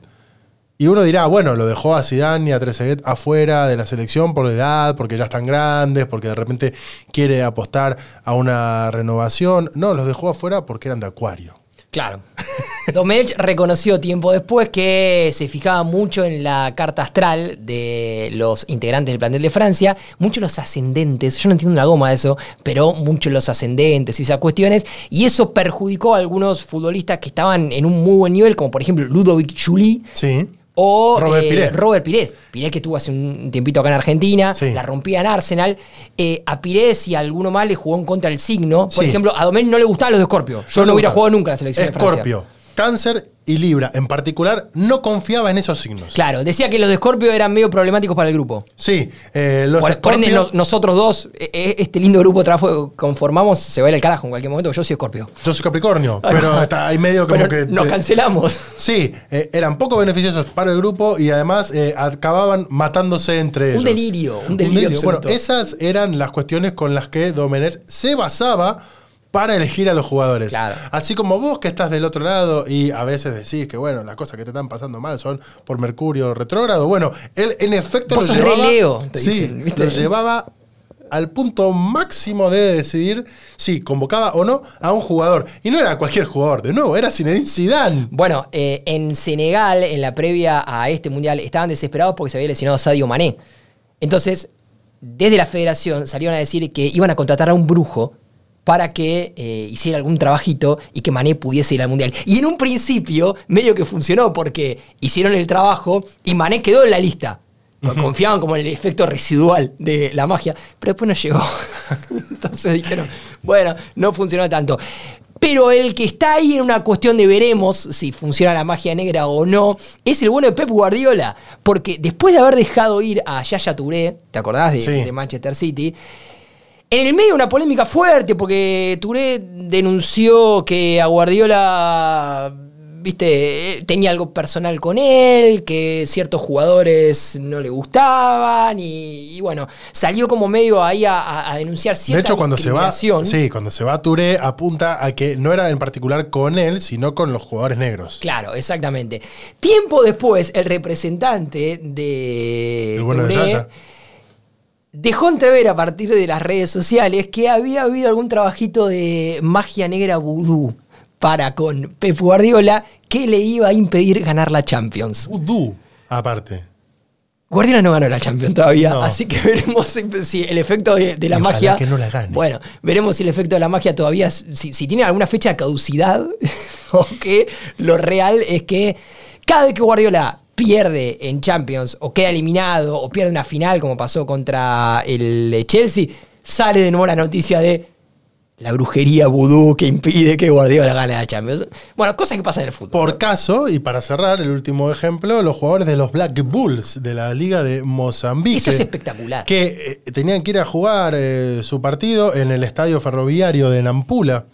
Y uno dirá, bueno, lo dejó a Zidane y a Trezeguet afuera de la selección por edad, porque ya están grandes, porque de repente quiere apostar a una renovación. No, los dejó afuera porque eran de acuario. Claro. Domenech reconoció tiempo después que se fijaba mucho en la carta astral de los integrantes del plantel de Francia, mucho los ascendentes, yo no entiendo una goma de eso, pero mucho los ascendentes y esas cuestiones, y eso perjudicó a algunos futbolistas que estaban en un muy buen nivel, como por ejemplo Ludovic Juli Sí. O Robert eh, Pires. Robert Pires. Pires que estuvo hace un tiempito acá en Argentina, Sí. la rompía en Arsenal. Eh, a Pires y a alguno más le jugó en contra el signo. Por Sí. ejemplo, a Domenech no le gustaban los de Scorpio. Yo no, hubiera jugado nunca en la selección de Francia. Escorpio, Cáncer y Libra en particular no confiaba en esos signos. Claro, decía que los de Scorpio eran medio problemáticos para el grupo. Sí, eh, los Por, por ende, Escorpio- nos- nosotros dos, eh, eh, este lindo grupo de trabajo que conformamos, se va a ir al carajo en cualquier momento. Yo soy Scorpio. Yo soy Capricornio, pero está ahí medio como Pero que. nos eh, cancelamos. Sí, eh, eran poco beneficiosos para el grupo y además eh, acababan matándose entre ellos. Un delirio, un delirio Bueno, esas eran las cuestiones con las que Domenech se basaba para elegir a los jugadores. Claro. Así como vos que estás del otro lado y a veces decís que bueno, las cosas que te están pasando mal son por Mercurio retrógrado. Bueno, él en efecto Vos lo sos llevaba, te sí, dicen, ¿viste? lo llevaba al punto máximo de decidir si convocaba o no a un jugador. Y no era cualquier jugador, de nuevo, era Zinedine Zidane. Bueno, eh, en Senegal, en la previa a este mundial, estaban desesperados porque se había lesionado Sadio Mané. Entonces, desde la federación salieron a decir que iban a contratar a un brujo para que eh, hiciera algún trabajito y que Mané pudiese ir al mundial. Y en un principio, medio que funcionó porque hicieron el trabajo y Mané quedó en la lista. Confiaban como en el efecto residual de la magia, pero después no llegó. Entonces dijeron, bueno, no funcionó tanto. Pero el que está ahí en una cuestión de veremos si funciona la magia negra o no, es el bueno de Pep Guardiola. Porque después de haber dejado ir a Yaya Touré, ¿te acordás de, Sí. de Manchester City? En el medio una polémica fuerte porque Touré denunció que a Guardiola, viste, tenía algo personal con él, que ciertos jugadores no le gustaban y, y bueno, salió como medio ahí a, a- a denunciar De cierta hecho, cuando se va, sí, cuando se va Touré apunta a que no era en particular con él, sino con los jugadores negros. Claro, exactamente. Tiempo después, el representante de El bueno de Touré Yaya. Dejó entrever a partir de las redes sociales que había habido algún trabajito de magia negra vudú para con Pep Guardiola que le iba a impedir ganar la Champions. Vudú, aparte. Guardiola no ganó la Champions todavía, No. así que veremos si, el efecto de, de la Y magia. que no la gane. Bueno, veremos si el efecto de la magia todavía. Si, si tiene alguna fecha de caducidad, o que lo real es que cada vez que Guardiola pierde en Champions, o queda eliminado, o pierde una final, como pasó contra el Chelsea, sale de nuevo la noticia de la brujería vudú que impide que Guardiola gane la Champions. Bueno, cosas que pasan en el fútbol. Por caso, y para cerrar el último ejemplo, los jugadores de los Black Bulls de la Liga de Mozambique. Eso es espectacular. Que eh, tenían que ir a jugar eh, su partido en el estadio ferroviario de Nampula,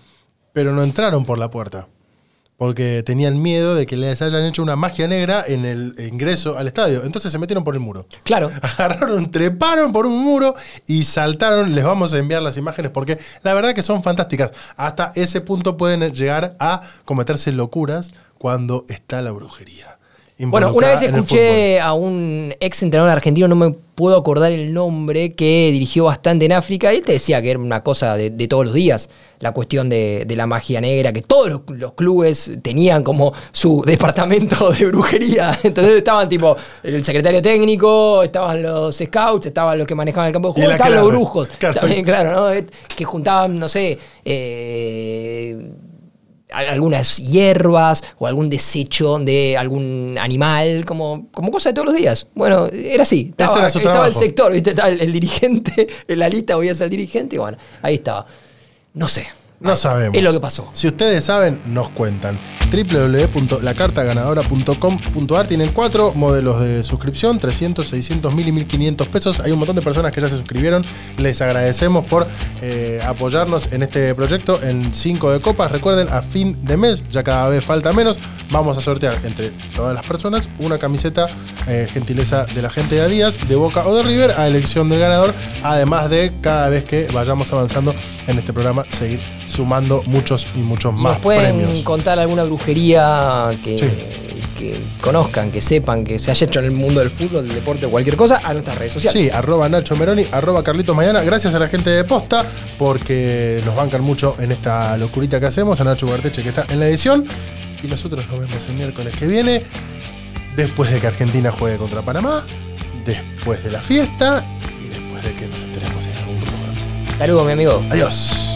pero no entraron por la puerta. Porque tenían miedo de que les hayan hecho una magia negra en el ingreso al estadio. Entonces se metieron por el muro. Claro. Agarraron, treparon por un muro y saltaron. Les vamos a enviar las imágenes porque la verdad que son fantásticas. Hasta ese punto pueden llegar a cometerse locuras cuando está la brujería. Bueno, una vez escuché a un ex entrenador argentino, no me puedo acordar el nombre, que dirigió bastante en África. Y él te decía que era una cosa de, de todos los días, la cuestión de, de la magia negra, que todos los, los clubes tenían como su departamento de brujería. Entonces estaban tipo el secretario técnico, estaban los scouts, estaban los que manejaban el campo de juego, los brujos. Claro. También, claro, ¿no? Que juntaban, no sé, eh, algunas hierbas o algún desecho de algún animal, como, como cosa de todos los días. Bueno, era así. Estaba, era el sector, ¿viste? Estaba el, el dirigente en la lista, voy a ser el dirigente, y bueno, ahí estaba. No sé. No Ahí, sabemos. Es lo que pasó. Si ustedes saben, nos cuentan. www.lacartaganadora.com.ar Tienen cuatro modelos de suscripción, 300, 600, 1000 y 1500 pesos. Hay un montón de personas que ya se suscribieron. Les agradecemos por eh, apoyarnos en este proyecto en 5 de copas. Recuerden, a fin de mes, ya cada vez falta menos, vamos a sortear entre todas las personas una camiseta eh, gentileza de la gente de Adidas, de Boca o de River, a elección del ganador. Además de cada vez que vayamos avanzando en este programa, seguir sumando muchos y muchos más nos pueden premios. contar alguna brujería que, Sí. que conozcan, que sepan, que se haya hecho en el mundo del fútbol, del deporte o cualquier cosa, a nuestras redes sociales. Sí, arroba Nacho Meroni, arroba Carlitos Mañana. Gracias a la gente de Posta porque nos bancan mucho en esta locurita que hacemos. A Nacho Guarteche que está en la edición. Y nosotros nos vemos el miércoles que viene. Después de que Argentina juegue contra Panamá. Después de la fiesta. Y después de que nos enteremos en algún brujo. Saludos, mi amigo. Adiós.